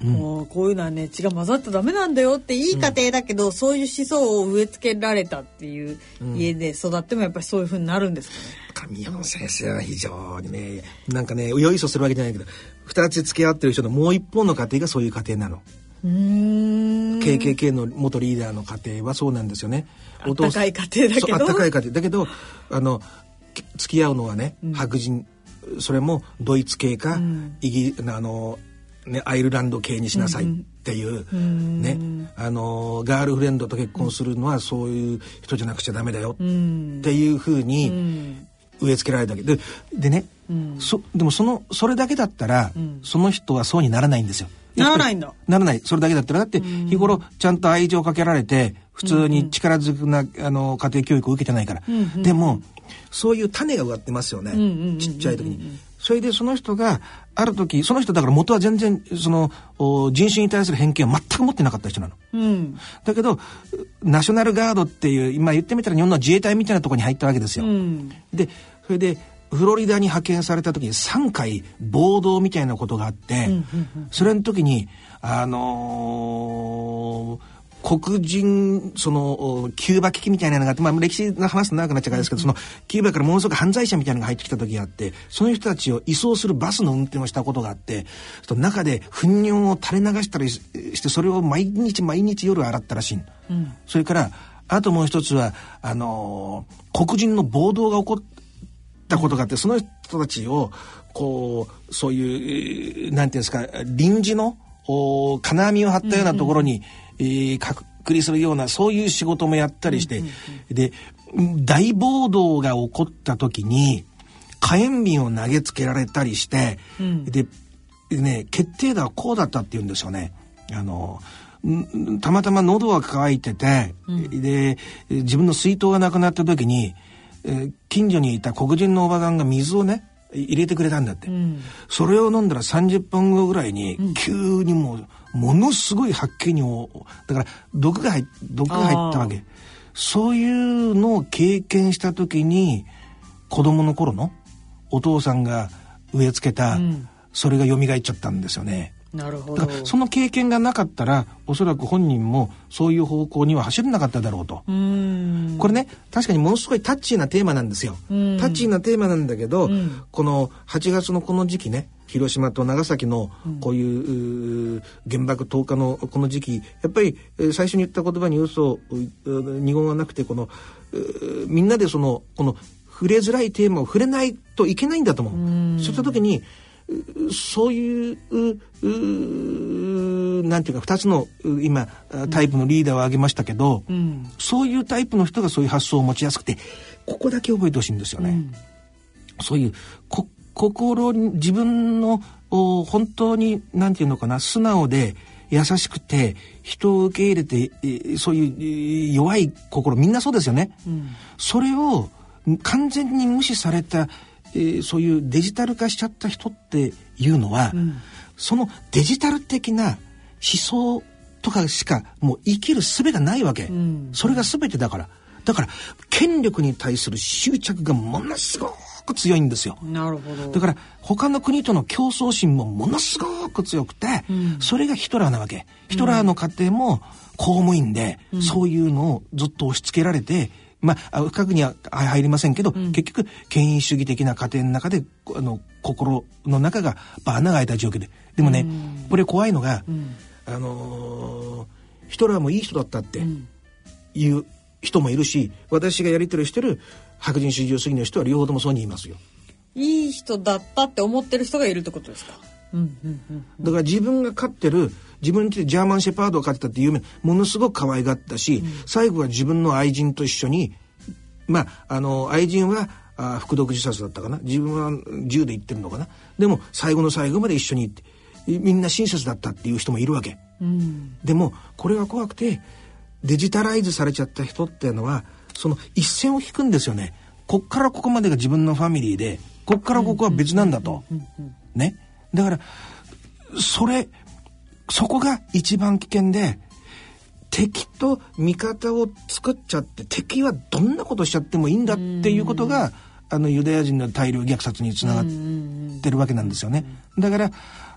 もうこういうのはね血が混ざったらダメなんだよっていい家庭だけど、そういう思想を植え付けられたっていう家で育ってもやっぱりそういうふうになるんですかね。神山先生は非常にねなんかねよいそするわけじゃないけど二つ付き合ってる人のもう一方の家庭がそういう家庭なの。KKK の元リーダーの家庭はそうなんですよね。あったかい家庭だけど。あったかい家庭。だけどあのき付き合うのはね、白人それもドイツ系か、イギあのねアイルランド系にしなさいっていう、ね。あのガールフレンドと結婚するのはそういう人じゃなくちゃダメだよっていうふうに植え付けられたわけ。ででね、そでもそのそれだけだったら、その人はそうにならないんですよ。ならないんだならない。それだけだったら、だって日頃ちゃんと愛情かけられて、普通に力ずくな、あの、家庭教育を受けてないから。でも、そういう種が植わってますよね。ちっちゃい時に。それでその人が、ある時、その人だから元は全然、その、お人種に対する偏見を全く持ってなかった人なの。うんだけど、ナショナルガードっていう、今言ってみたら日本の自衛隊みたいなところに入ったわけですよ。うんで、それで、フロリダに派遣された時に3回暴動みたいなことがあって、それの時に、あのー黒人、その、おキューバ危機みたいなのがあって、まあ、歴史の話長くなっちゃうからですけど、その、キューバからものすごく犯罪者みたいなのが入ってきた時があって、その人たちを移送するバスの運転をしたことがあって、その中で糞尿を垂れ流したりしして、それを毎日毎日夜洗ったらしいの。それから、あともう一つは、あのー黒人の暴動が起こったことがあって、その人たちを、こう、そういう、えーなんていうんですか、臨時の、お金網を張ったようなところに、えー隔離するような、そういう仕事もやったりして、で、大暴動が起こった時に、火炎瓶を投げつけられたりして、で、ね、決定打はこうだったって言うんですよね。あの、んたまたま喉が渇いてて、で、自分の水筒がなくなった時に、えー近所にいた黒人のおばさんが水をね、入れてくれたんだって。それを飲んだら30分後ぐらいに、急にもう、ものすごい発見にお、だから、毒が入っ、毒が入ったわけ。そういうのを経験した時に、子供の頃のお父さんが植え付けた、それが蘇っちゃったんですよね。なるほどだからその経験がなかったらおそらく本人もそういう方向には走れなかっただろうと。うんこれね確かにものすごいタッチーなテーマなんですよ。タッチーなテーマなんだけど、この8月のこの時期ね広島と長崎のこういう,原爆投下のこの時期やっぱりえー最初に言った言葉に嘘うう二言がなくてこのみんなでそのこの触れづらいテーマを触れないといけないんだと思う。そういった時にうそういうううなんていうか2つのう今あタイプのリーダーを挙げましたけど、そういうタイプの人がそういう発想を持ちやすくてここだけ覚えてほしいんですよね。そういうこ心に自分のお本当になんていうのかな素直で優しくて人を受け入れてえーそういうえー弱い心みんなそうですよね、それを完全に無視された、えーそういうデジタル化しちゃった人っていうのは、そのデジタル的な思想とかしかもう生きる術がないわけ、それが全てだから。だから権力に対する執着がものすごく強いんですよ。なるほど。だから他の国との競争心もものすごく強くて、それがヒトラーなわけ。ヒトラーの家庭も公務員で、そういうのをずっと押し付けられてまああ深くには入りませんけど、結局権威主義的な家庭の中であの心の中が穴が開いた状況で。でもね、これ怖いのが、あのーヒトラーもいい人だったっていう人もいるし私がやり取りしてる白人至上主義の人は両方ともそうに言いますよ。いい人だったって思ってる人がいるってことですか？うんうんうんだから自分が飼ってる自分でジャーマンシェパードを飼ってたっていう夢ものすごく可愛がったし、最後は自分の愛人と一緒にまああの愛人はあ服毒自殺だったかな？自分は銃で行ってるのかな？でも最後の最後まで一緒に行ってみんな親切だったっていう人もいるわけ、でもこれが怖くてデジタライズされちゃった人っていうのはその一線を引くんですよね。こっからここまでが自分のファミリーでこっからここは別なんだと、ね。だからそれそこが一番危険で敵と味方を作っちゃって敵はどんなことしちゃってもいいんだっていうことがあのユダヤ人の大量虐殺につながってるわけなんですよね。だから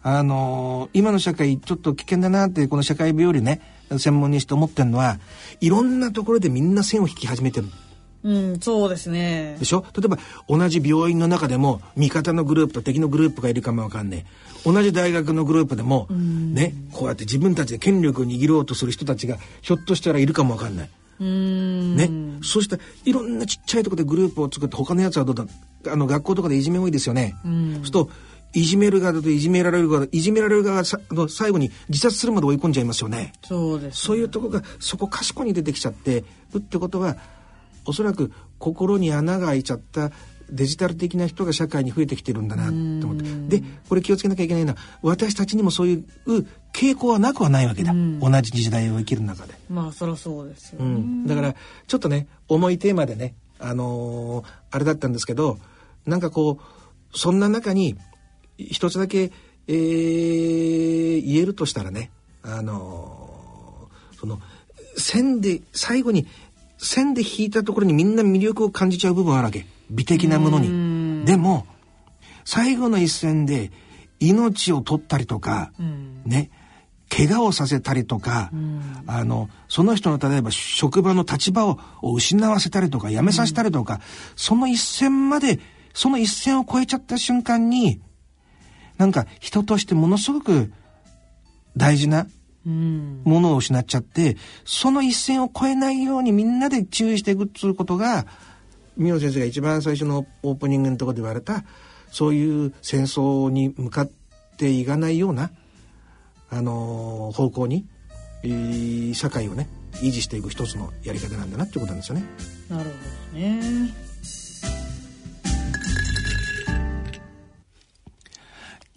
あのー今の社会ちょっと危険だなってこの社会病理ね専門にして思ってるのはいろんなところでみんな線を引き始めてる。うんそうですね。でしょ？例えば同じ病院の中でも味方のグループと敵のグループがいるかもわかんねえ。同じ大学のグループでも、ねこうやって自分たちで権力を握ろうとする人たちがひょっとしたらいるかもわかんない。ね、そうしたいろんなちっちゃいところでグループを作って他のやつはどうだ？あの学校とかでいじめ多いですよね。そうするといじめる側といじめられる側いじめられる側の最後に自殺するまで追い込んじゃいますよね。そうですそういうとこがそこ賢に出てきちゃってるってことはおそらく心に穴が開いちゃったデジタル的な人が社会に増えてきてるんだなと思って。でこれ気をつけなきゃいけないのは私たちにもそういう傾向はなくはないわけだ、同じ時代を生きる中で、まあそりゃそうですようね、ん、だからちょっとね重いテーマでねあのーあれだったんですけどなんかこうそんな中に一つだけ、えー言えるとしたらねあのーその線で最後に線で引いたところにみんな魅力を感じちゃう部分あるわけ。美的なものに。でも最後の一線で命を取ったりとか、ね怪我をさせたりとか、あのその人の例えば職場の立場をを失わせたりとか辞めさせたりとか、その一線までその一線を越えちゃった瞬間になんか人としてものすごく大事なものを失っちゃってその一線を越えないようにみんなで注意していくっていうことがミオ先生が一番最初のオープニングのところで言われたそういう戦争に向かっていかないような、あのー方向に、えー社会をね維持していく一つのやり方なんだなっていうことなんですよね。なるほどね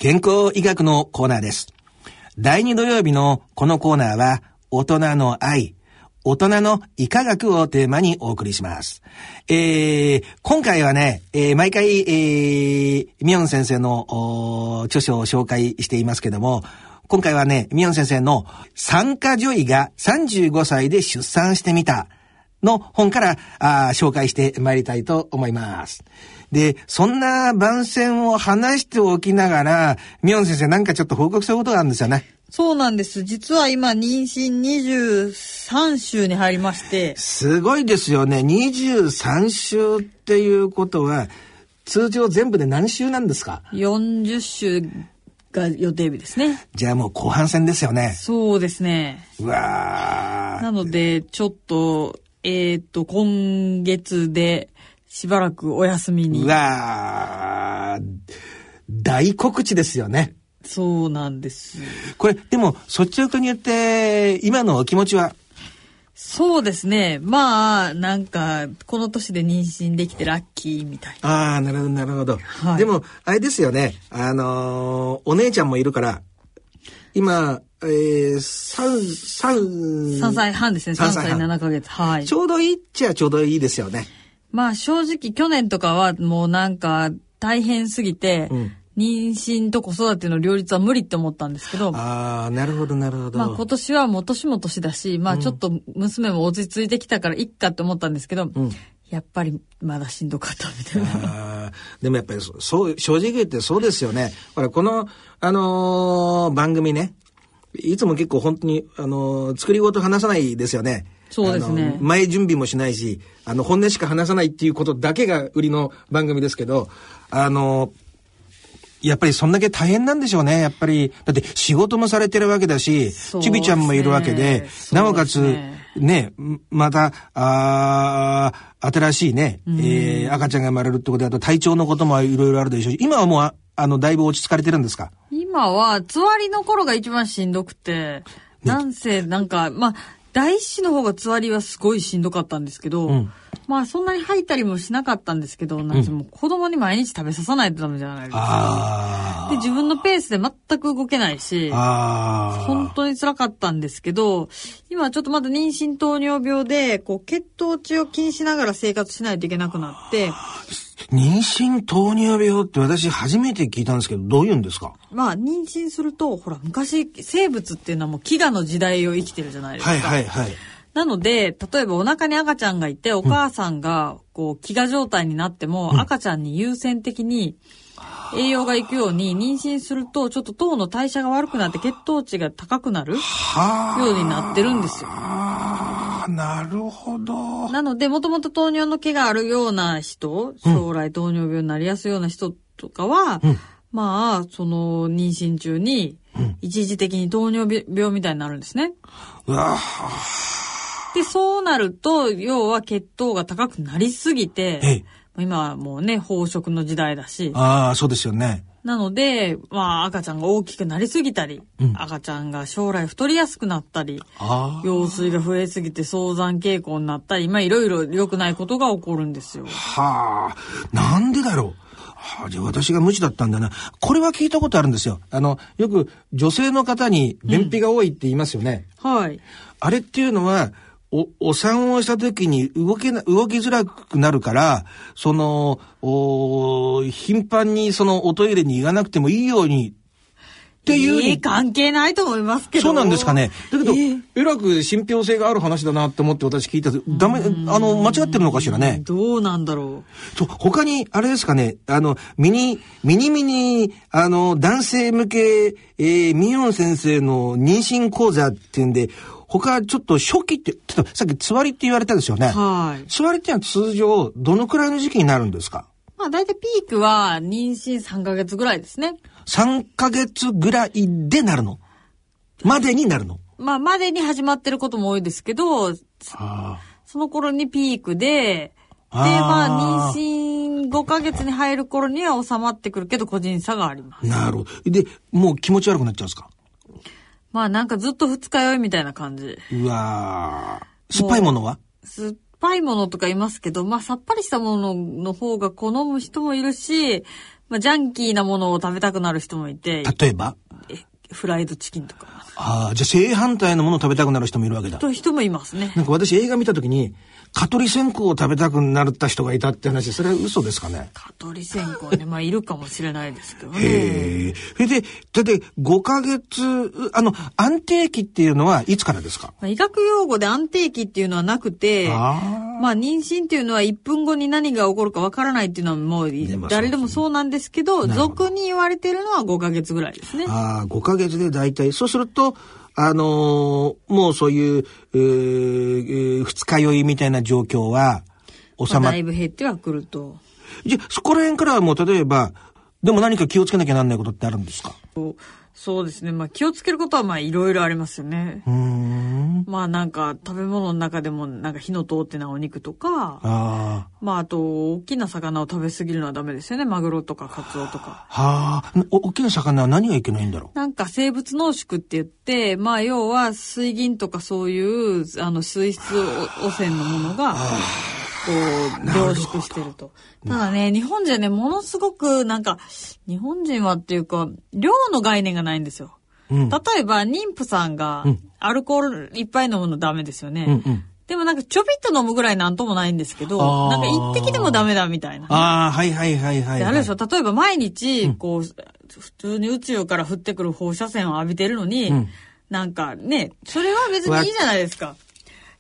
健康医学のコーナーです。第2土曜日のこのコーナーは、大人の愛、大人の医科学をテーマにお送りします。えー、今回はね、えー毎回、えー、ミヨン先生の著書を紹介していますけども、今回はね、ミヨン先生の産科女医が35歳で出産してみたの本からあ紹介してまいりたいと思います。で、そんな番宣を話しておきながら、ミヨン先生なんかちょっと報告することがあるんですよね。そうなんです実は今妊娠23週に入りましてすごいですよね。23週っていうことは、通常全部で何週なんですか？40週が予定日ですねじゃあもう後半戦ですよね。そうですねうわなのでちょっとえっ、と今月でしばらくお休みー。にうわー。大告知ですよね。そうなんですこれ、でも、率直に言って、今のお気持ちは、そうですねまあなんかこの年で妊娠できてラッキーみたいなああ、なるほど、なるほど。はいでも、あれですよね。あのーお姉ちゃんもいるから、今、えー、三、三、3歳半ですね。3歳三歳半7ヶ月。はいち。ょうどいいっちゃちょうどいいですよね。まあ正直去年とかはもうなんか大変すぎて、うん妊娠と子育ての両立は無理って思ったんですけど、ああ、なるほど、なるほど。まあ今年はもう年も年だし、まあちょっと娘も落ち着いてきたからいっかって思ったんですけど、んやっぱりまだしんどかったみたいな。でもやっぱりそそう、正直言ってそうですよね。ほら、この、あのー番組ね、いつも結構本当に、あのー作り事話さないですよね。そうですね。前準備もしないし、あの、本音しか話さないっていうことだけが売りの番組ですけど、あのーやっぱりそんだけ大変なんでしょうね。やっぱり、だって仕事もされてるわけだし、そうちびちゃんもいるわけで、ですね。なおかつ、ね、また、あー新しいね、えー赤ちゃんが生まれるってことだと体調のこともいろいろあるでしょうし、今はもうあ、あの、だいぶ落ち着かれてるんですか？今は、つわりの頃が一番しんどくて、なんせ、なんか、まあ、第一子の方がつわりはすごいしんどかったんですけど、ん。まあそんなに吐いたりもしなかったんですけど、なんせもう子供に毎日食べささないとダメじゃないですか。あで、自分のペースで全く動けないし本当に辛かったんですけど、今ちょっとまだ妊娠糖尿病で、こう、血糖値を気にしながら生活しないといけなくなって、妊娠糖尿病って私初めて聞いたんですけど、どういうんですか？まあ、妊娠すると、ほら、昔、生物っていうのはもう飢餓の時代を生きてるじゃないですか。はいはいはい。なので、例えばお腹に赤ちゃんがいて、お母さんが、こう、飢餓状態になっても、赤ちゃんに優先的に栄養が行くように、妊娠すると、ちょっと糖の代謝が悪くなって血糖値が高くなるよはうになってるんですよ。あ。なるほど。なので、もともと糖尿の毛があるような人、将来糖尿病になりやすいような人とかは、まあ、その、妊娠中に、一時的に糖尿病みたいになるんですね。うわで、そうなると、要は血糖が高くなりすぎて、ええ今はもうね、飽食の時代だし、ああ、そうですよね。なので、まあ赤ちゃんが大きくなりすぎたり、赤ちゃんが将来太りやすくなったり、あ羊水が増えすぎて早産傾向になったり、まあいろいろ良くないことが起こるんですよ。あ。はあ。なんでだろう。はあ、じゃあ私が無知だったんだな。これは聞いたことあるんですよ。あの、よく女性の方に便秘が多いって言いますよね。はい。あれっていうのは、お、お産をした時に動けな、動きづらくなるから、その、お頻繁にそのおトイレに行かなくてもいいように、っていうええ関係ないと思いますけど。そうなんですかね。だけど、ええらく信憑性がある話だなって思って私聞いた。ダメ、あの、間違ってるのかしらね。どうなんだろと、他に、あれですかね、あの、ミニ、ミニミニ、あの、男性向け、えー、ミヨン先生の妊娠講座っていうんで、他ちょっと初期って、ちょっとさっきつわりって言われたんですよねう。。はい。つわりってのは通常、どのくらいの時期になるんですか？まあ大体ピークは妊娠3ヶ月ぐらいですね。?3 ヶ月ぐらいでなるの？までになるの？まあまでに始まってることも多いですけど、あその頃にピークで、で、まあ、妊娠5ヶ月に入る頃には収まってくるけど、個人差があります。なるほど。で、もう気持ち悪くなっちゃうんですか？まあ、なんかずっと二日酔いみたいな感じ。うわー酸っぱいものは？酸っぱいものとかいますけど、まあ、さっぱりしたものの方が好む人もいるし、まあ、ジャンキーなものを食べたくなる人もいて、例えば？えフライドチキンとか。ああ、じゃあ正反対のものを食べたくなる人もいるわけだ。と人もいますね。なんか私映画見た時に、蚊取り線香を食べたくなった人がいたって話、それは嘘ですかね？蚊取り線香ね、まあ、いるかもしれないですけどね。へえ。それで、だって5ヶ月、あの、安定期っていうのはいつからですか？まあ、医学用語で安定期っていうのはなくて、あまあ妊娠っていうのは1分後に何が起こるかわからないっていうのはもう誰でもそうなんですけど、ど俗に言われてるのは5ヶ月ぐらいですね。ああ、5ヶ月で大体、そうすると、あのーもうそういう、えーえー二日酔いみたいな状況は収まあ、まっだいぶ減ってはくると。じゃあ、そこら辺からはもう例えば、でも何か気をつけなきゃなんないことってあるんですか？そうですね。まあ気をつけることはまあいろいろありますよね。まあなんか食べ物の中でもなんか火の通ってないお肉とか、あまああと大きな魚を食べ過ぎるのはダメですよね。マグロとかカツオとか。あ。はあ。お、大きな魚は何がいけないんだろなんか生物濃縮って言って、まあ要は水銀とかそういうあの水質汚染のものが、こう凝縮してると。ただね、日本人はね、ものすごくなんか、日本人はっていうか、量の概念がないんですよ。うん例えば妊婦さんがうんアルコールいっぱい飲むのダメですよね。うんうん。でもなんかちょびっと飲むぐらいなんともないんですけど、なんか一滴でもダメだみたいな。ああ、はいはいはいはい、はい。であれでしょ例えば毎日、こう、普通に宇宙から降ってくる放射線を浴びてるのに、うんなんかね、それは別にいいじゃないですか。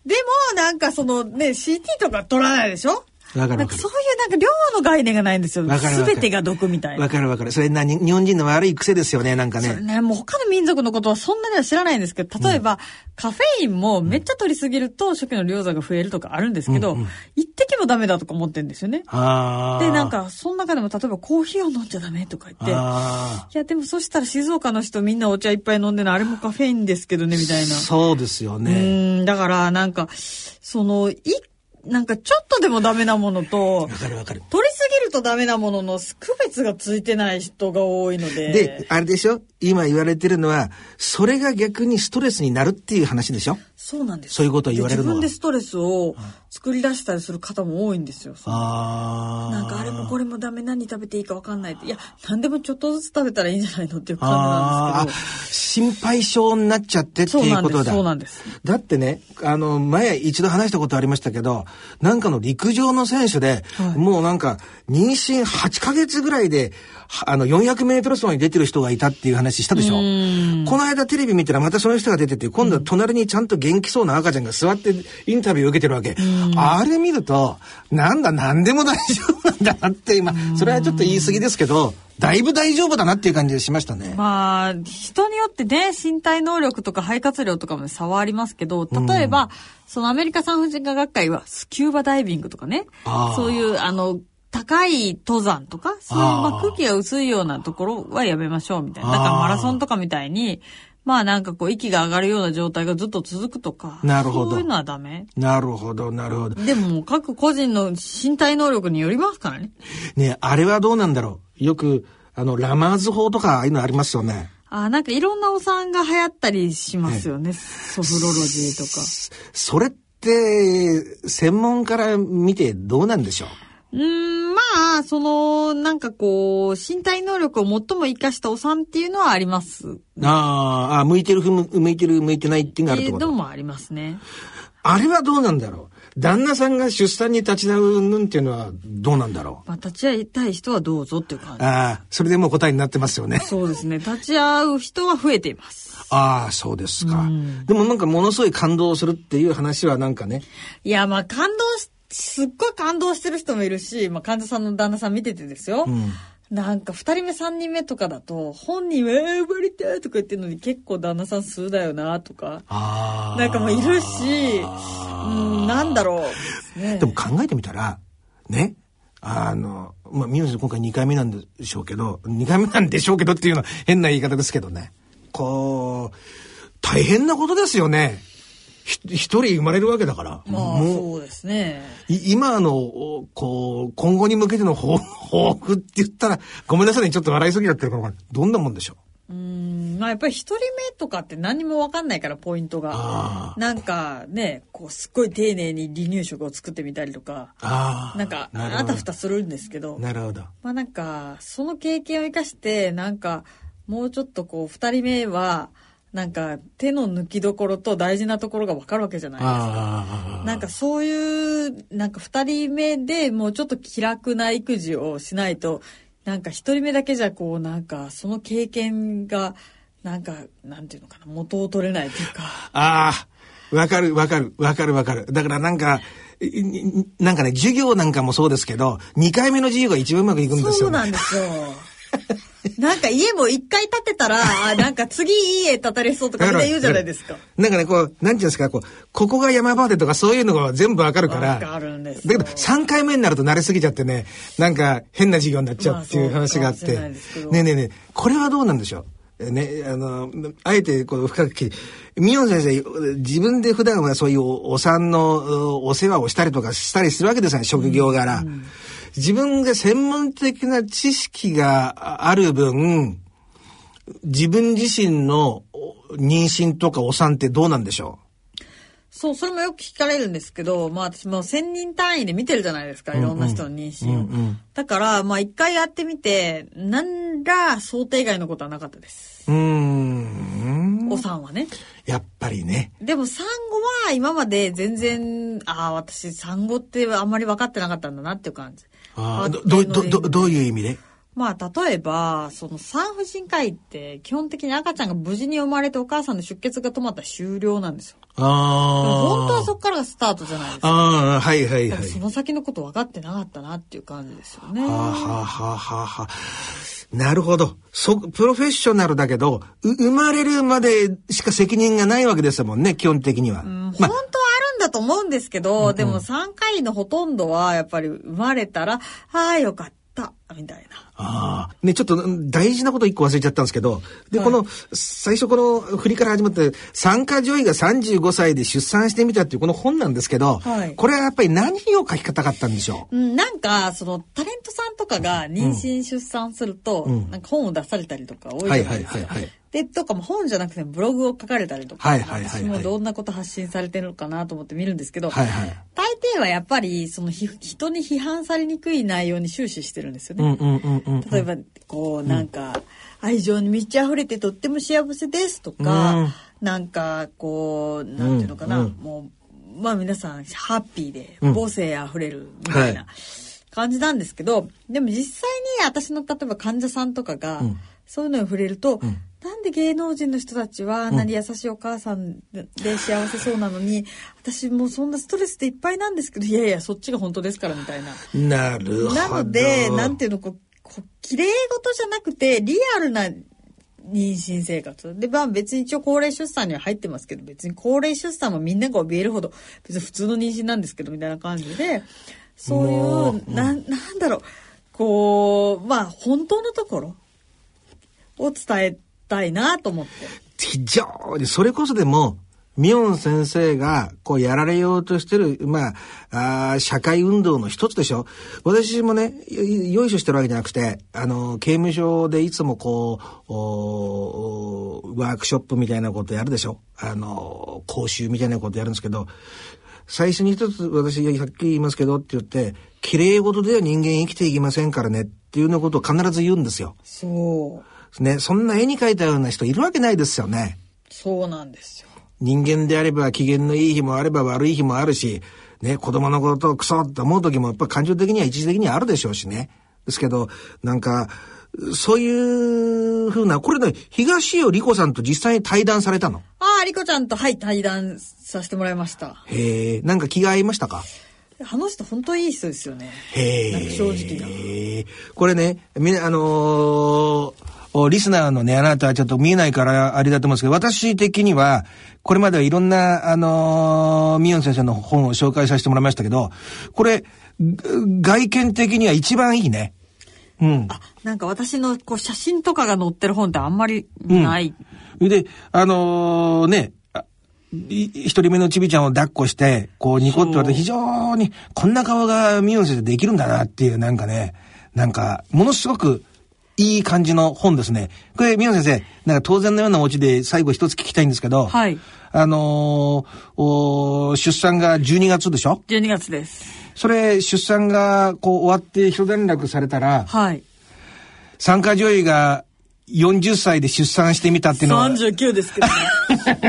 でも、なんかそのね、CT とか取らないでしょ？なんかそういうなんか量の概念がないんですよ。わかるわかるすべてが毒みたいなわ。かるわかる。それ何日本人の悪い癖ですよね、なんかね。ね、もう他の民族のことはそんなには知らないんですけど、例えば、カフェインもめっちゃ取りすぎると初期の量座が増えるとかあるんですけど、うんうん一滴もダメだとか思ってるんですよね。ああ。で、なん、か、その中でも例えばコーヒーを飲んじゃダメとか言って、あいや、でもそしたら静岡の人みんなお茶いっぱい飲んでるのあれもカフェインですけどね、みたいな。そうですようね。ーん、だからなんか、その、い、なんかちょっとでもダメなものとわ、かるわかる。取りすぎるとダメなものの区別がついてない人が多いので。で、あれでしょ？今言われてるのは、それが逆にストレスになるっていう話でしょ？そうなんです。そういうことを言われるのはで自分でストレスを作り出したりする方も多いんですよ。ああ。なんかあれもこれもダメ何食べていいか分かんないって。いや、何でもちょっとずつ食べたらいいんじゃないのっていう感じなんあですあ、心配性になっちゃってってけど。そうなんです。いうことだ。そうなんです。だってね、あの、前一度話したことありましたけど、なんかの陸上の選手で、はいもうなんか、妊娠8ヶ月ぐらいで、はあの、400メートル走に出てる人がいたっていう話したでしょ。うん。この間テレビ見たらまたその人が出てて、今度は隣にちゃんと元気そうな赤ちゃんが座ってインタビューを受けてるわけ。あれ見ると、なんだ、なんでも大丈夫なんだなって今、それはちょっと言い過ぎですけど、だいぶ大丈夫だなっていう感じがしましたね。まあ、人によってね、身体能力とか肺活量とかも差はありますけど、例えば、そのアメリカ産婦人科学会はスキューバダイビングとかねそういう、あの、高い登山とか、そういう、まあ空気が薄いようなところはやめましょうみたいな。だからマラソンとかみたいに、まあなんかこう息が上がるような状態がずっと続くとか、なるほどそういうのはダメ。なるほど、なるほど。でも各個人の身体能力によりますからね。ねあれはどうなんだろうよく、あの、ラマーズ法とか、ああいうのありますよね。あーなんかいろんなお産が流行ったりしますよね。ソフロロジーとか。それって、専門から見てどうなんでしょう？うーん、まあ、その、なんかこう、身体能力を最も活かしたお産っていうのはあります。あーあ、向いてる向いてる、向いてないっていうのがあると？けどもありますね。あれはどうなんだろう？旦那さんが出産に立ち会うぬんっていうのはどうなんだろう？まあ、立ち会いたい人はどうぞっていう感じ。ああ、それでもう答えになってますよね。そうですね。立ち会う人は増えています。ああ、そうですか。でもなんかものすごい感動するっていう話はなんかね。いや、まあ、感動し、すっごい感動してる人もいるし、まあ、患者さんの旦那さん見ててですよ。んなんか、二人目、三人目とかだと、本人は、えー、生まれたとか言ってるのに、結構旦那さん数だよな、とか。あなんかもういるし、うん、なんだろう。ねでも考えてみたら、ね。あの、まあ、ミュージ今回2回目なんでしょうけど、2回目なんでしょうけどっていうのは変な言い方ですけどね。こう、大変なことですよね。ひ一人生まれるわけだから。まあ、もうそうですね。い今の、おこう、今後に向けての抱 (laughs) 抱負って言ったら、ごめんなさいね、ちょっと笑いすぎちゃってるかもわかんないどんなもんでしょう？ん、まあやっぱり一人目とかって何もわかんないから、ポイントが。なんかね、こう、すっごい丁寧に離乳食を作ってみたりとか、う。ああ。なんか、あたふたするんですけど、なるほど。まあなんか、その経験を生かして、なんか、もうちょっとこう、二人目は、なんか、手の抜きどころと大事なところがわかるわけじゃないですか。なんかそういう、なんか二人目でもうちょっと気楽な育児をしないと、なんか一人目だけじゃこう、なんかその経験が、なんか、なんていうのかな、元を取れないというか。ああ、わかるわかるわかるわかる。だからなんか、なんかね、授業なんかもそうですけど、2回目の授業が一番うまくいくんですよ、ね。そうなんですよ。なんか家も一回建てたら、(laughs) あなんか次いい家建たれそうとかみんな言うじゃないですか。なんかね、こう、なんていうんですか、こう、ここが山場でとかそういうのが全部わかるから。わかるんですよだけど、3回目になると慣れすぎちゃってね、なんか変な授業になっちゃうっていうまあ話があって。ねえねえねえ、これはどうなんでしょう？えね、あの、あえて、こう、深く聞いて、ミヨン先生、自分で普段はそういうおお産のうお世話をしたりとかしたりするわけですよね、職業柄。自分が専門的な知識がある分、自分自身のお妊娠とかお産ってどうなんでしょそう、それもよく聞かれるんですけど、まあ私も1000人単位で見てるじゃないですか、いろんな人の妊娠を。うんうんだから、まあ一回やってみて、何ら想定外のことはなかったです。うん。お産はね。やっぱりね。でも産後は今まで全然、ああ、私産後ってあんまり分かってなかったんだなっていう感じ。ど、ど、どどういう意味で？まあ、例えば、その産婦人科医って、基本的に赤ちゃんが無事に生まれてお母さんの出血が止まったら終了なんですよ。ああ。本当はそこからがスタートじゃないですか。ああ、はいはいはい。だからその先のこと分かってなかったなっていう感じですよね。はあ、はあはあはあはあ、なるほど。そ、プロフェッショナルだけど、う生まれるまでしか責任がないわけですもんね、基本的には。うんま本当はあるんだと思うんですけど、でも産科医のほとんどはやっぱり生まれたら、ああ、よかった、みたいな。ああ。ね、ちょっとうん大事なこと一個忘れちゃったんですけど、で、はいこの、最初この振りから始まって、産科女医が35歳で出産してみたっていうこの本なんですけど、はいこれはやっぱり何を書き方かったんでしょう？うん、なんか、その、タレントさんとかが妊娠、出産すると、うんなんか本を出されたりとか多いじゃはいないですか。はいはいはい。で、とかも本じゃなくてブログを書かれたりとか、はいはいはいはい私もどんなこと発信されてるのかなと思って見るんですけど、はいはい。大抵はやっぱり、そのひ人に批判されにくい内容に終始してるんですよね。うんうんうんうん。例えば、こう、なんか、愛情に満ち溢れてとっても幸せですとか、うんなんか、こう、なんていうのかな、うんうんもう、まあ皆さんハッピーでうん母性あふれるみたいなは感じなんですけど、でも実際に私の例えば患者さんとかが、うんそういうのに触れると、んなんで芸能人の人たちはあんなに優しいお母さんで幸せそうなのに、私もうそんなストレスでいっぱいなんですけど、いやいや、そっちが本当ですからみたいな。なるほど。なので、なんていうの、こう、こう綺麗事じゃなくて、リアルな妊娠生活。で、まあ別に一応高齢出産には入ってますけど、別に高齢出産もみんなが怯えるほど、別に普通の妊娠なんですけど、みたいな感じで、そうもいう、なん、なんだろう、こう、まあ本当のところを伝えたいなと思って。非常に、それこそでも、ミョン先生が、こう、やられようとしてる、まあ、あー社会運動の一つでしょ。私もね、よよいしょしてるわけじゃなくて、あの、刑務所でいつもこう、おーワークショップみたいなことやるでしょ。あの、講習みたいなことやるんですけど、最初に一つ私はっきり言いますけどって言って、綺麗事では人間生きていきませんからねっていうようなことを必ず言うんですよ。そう。ね、そんな絵に描いたような人いるわけないですよね。そうなんですよ。人間であれば機嫌のいい日もあれば悪い日もあるし、ね、子供のことをクソって思う時もやっぱ感情的には一時的にはあるでしょうしね。ですけど、なんか、そういうふうな、これね、東尾理子さんと実際に対談されたの？ああ、リコちゃんと、はい、対談させてもらいました。へえ、なんか気が合いましたか？あの人本当いい人ですよね。へなんか正直なえ。これね、みな、あのーおリスナーのね、あなたはちょっと見えないからあれだと思うんですけど、私的には、これまではいろんな、あのーミヨン先生の本を紹介させてもらいましたけど、これ、ぐ外見的には一番いいね。うん。あ、なんか私のこう写真とかが載ってる本ってあんまりない。で、あのーね、一人目のちびちゃんを抱っこして、こうニコッと言われて非常に、こんな顔がミヨン先生できるんだなっていう、なんかね、なんか、ものすごくいい感じの本ですね。これ、ミヨン先生、なんか当然のようなお家で最後一つ聞きたいんですけど、はい。あのーお出産が12月でしょ？12月です。それ、出産がこう終わって一連絡されたら、はい。参加女医が40歳で出産してみたっていうのは、39ですけどね。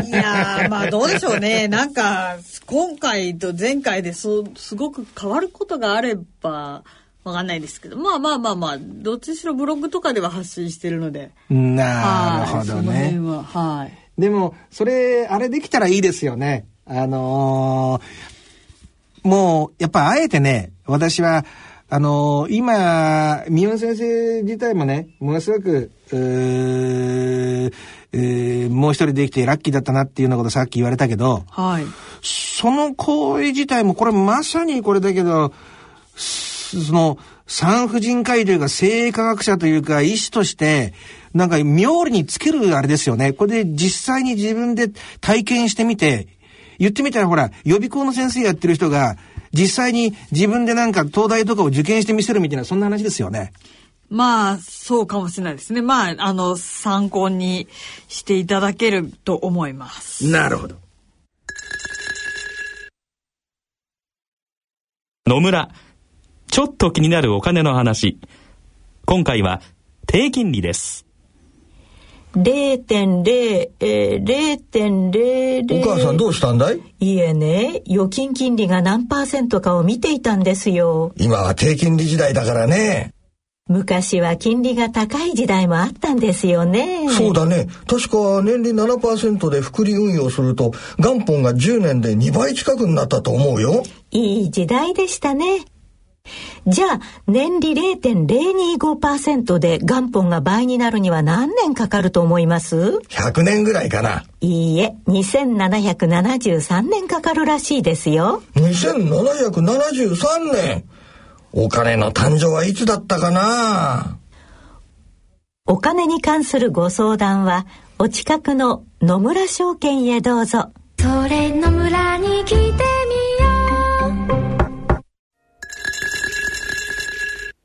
(laughs) いやー、まあどうでしょうね。なんか、今回と前回でそう、すごく変わることがあれば、わかんないですけど。まあまあまあまあ、どっちにしろブログとかでは発信してるので。なるほどね辺。は、はい。でも、それ、あれできたらいいですよね。あのーもう、やっぱあえてね、私は、あのー今、三輪先生自体もね、ものすごく、うーえーもう一人できてラッキーだったなっていうようなことさっき言われたけど、はい。その行為自体も、これまさにこれだけど、すその、産婦人科医というか、生理科学者というか、医師として、なんか、妙利につけるあれですよね。これで実際に自分で体験してみて、言ってみたらほら、予備校の先生やってる人が、実際に自分でなんか東大とかを受験してみせるみたいな、そんな話ですよね。まあ、そうかもしれないですね。まあ、あの、参考にしていただけると思います。なるほど。野村。ちょっと気になるお金の話。今回は低金利です。0.0、えー、0.00お母さんどうしたんだい？いえね預金金利が何パーセントかを見ていたんですよ。今は低金利時代だからね。昔は金利が高い時代もあったんですよね。そうだね。確か年利7%で複利運用すると元本が10年で2倍近くになったと思うよ。いい時代でしたねじゃあ年利0.025%で元本が倍になるには何年かかると思います？100年ぐらいかな。いいえ2773年かかるらしいですよ。2773年。お金の誕生はいつだったかな？お金に関するご相談はお近くの野村証券へどうぞ。それの村に来てみ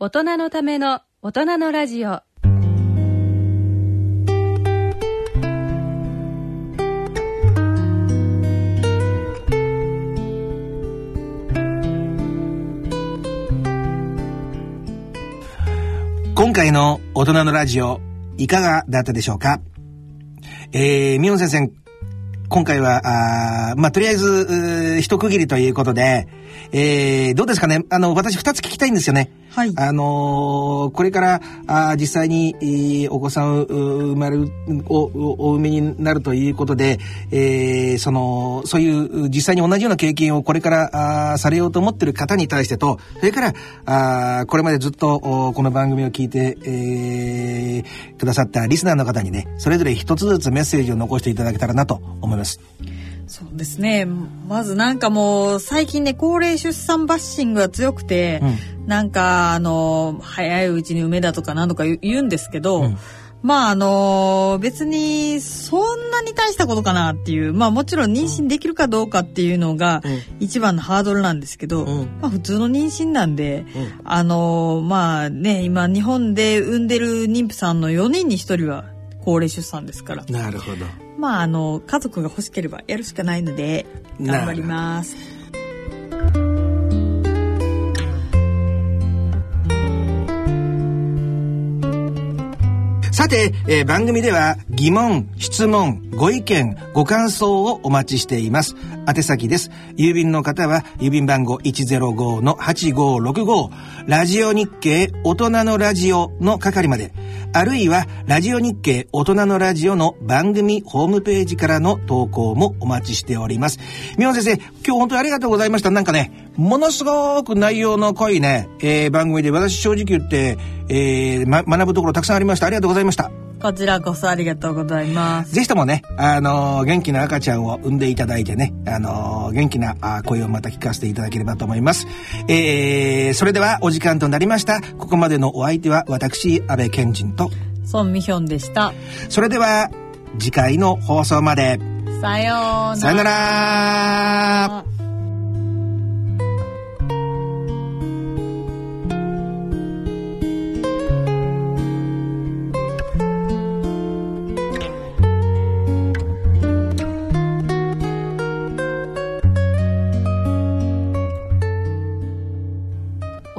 大人のための大人のラジオ。今回の大人のラジオ、いかがだったでしょうか？えー、みおん先生、今回は、あまあ、とりあえず、一区切りということで、えー、どうですかね？あの、私二つ聞きたいんですよね。はいあのーこれから、あ実際に、お子さんを生まれる、お、お産みになるということで、えーその、そういう、実際に同じような経験をこれから、あされようと思ってる方に対してと、それから、あこれまでずっと、この番組を聞いて、えーくださったリスナーの方にね、それぞれ一つずつメッセージを残していただけたらなと思います。そうですね。まずなんかもう最近ね高齢出産バッシングが強くて、なんかあの早いうちに産めだとか何とか言う言うんですけど、うん。まああの別にそんなに大したことかなっていうまあもちろん妊娠できるかどうかっていうのが一番のハードルなんですけど、うん。まあ普通の妊娠なんで、あのまあね今日本で産んでる妊婦さんの4人に1人は高齢出産ですからなるほど。まああの家族が欲しければやるしかないので頑張ります。さて、えー番組では疑問、質問、ご意見、ご感想をお待ちしています。宛先です。郵便の方は郵便番号105-8565ラジオ日経大人のラジオの係まで。あるいはラジオ日経大人のラジオの番組ホームページからの投稿もお待ちしております。宮本先生、今日本当にありがとうございました。なんかね、ものすごく内容の濃いね、えー番組で私正直言って、えーま、学ぶところたくさんありました。ありがとうございました。こちらこそありがとうございます。ぜひともね、あのー元気な赤ちゃんを産んでいただいてね、あのー元気なあー声をまた聞かせていただければと思います。えー、それではお時間となりました。ここまでのお相手は私、安倍賢人と、ソンミヒョンでした。それでは次回の放送まで。さようなら。さよなら。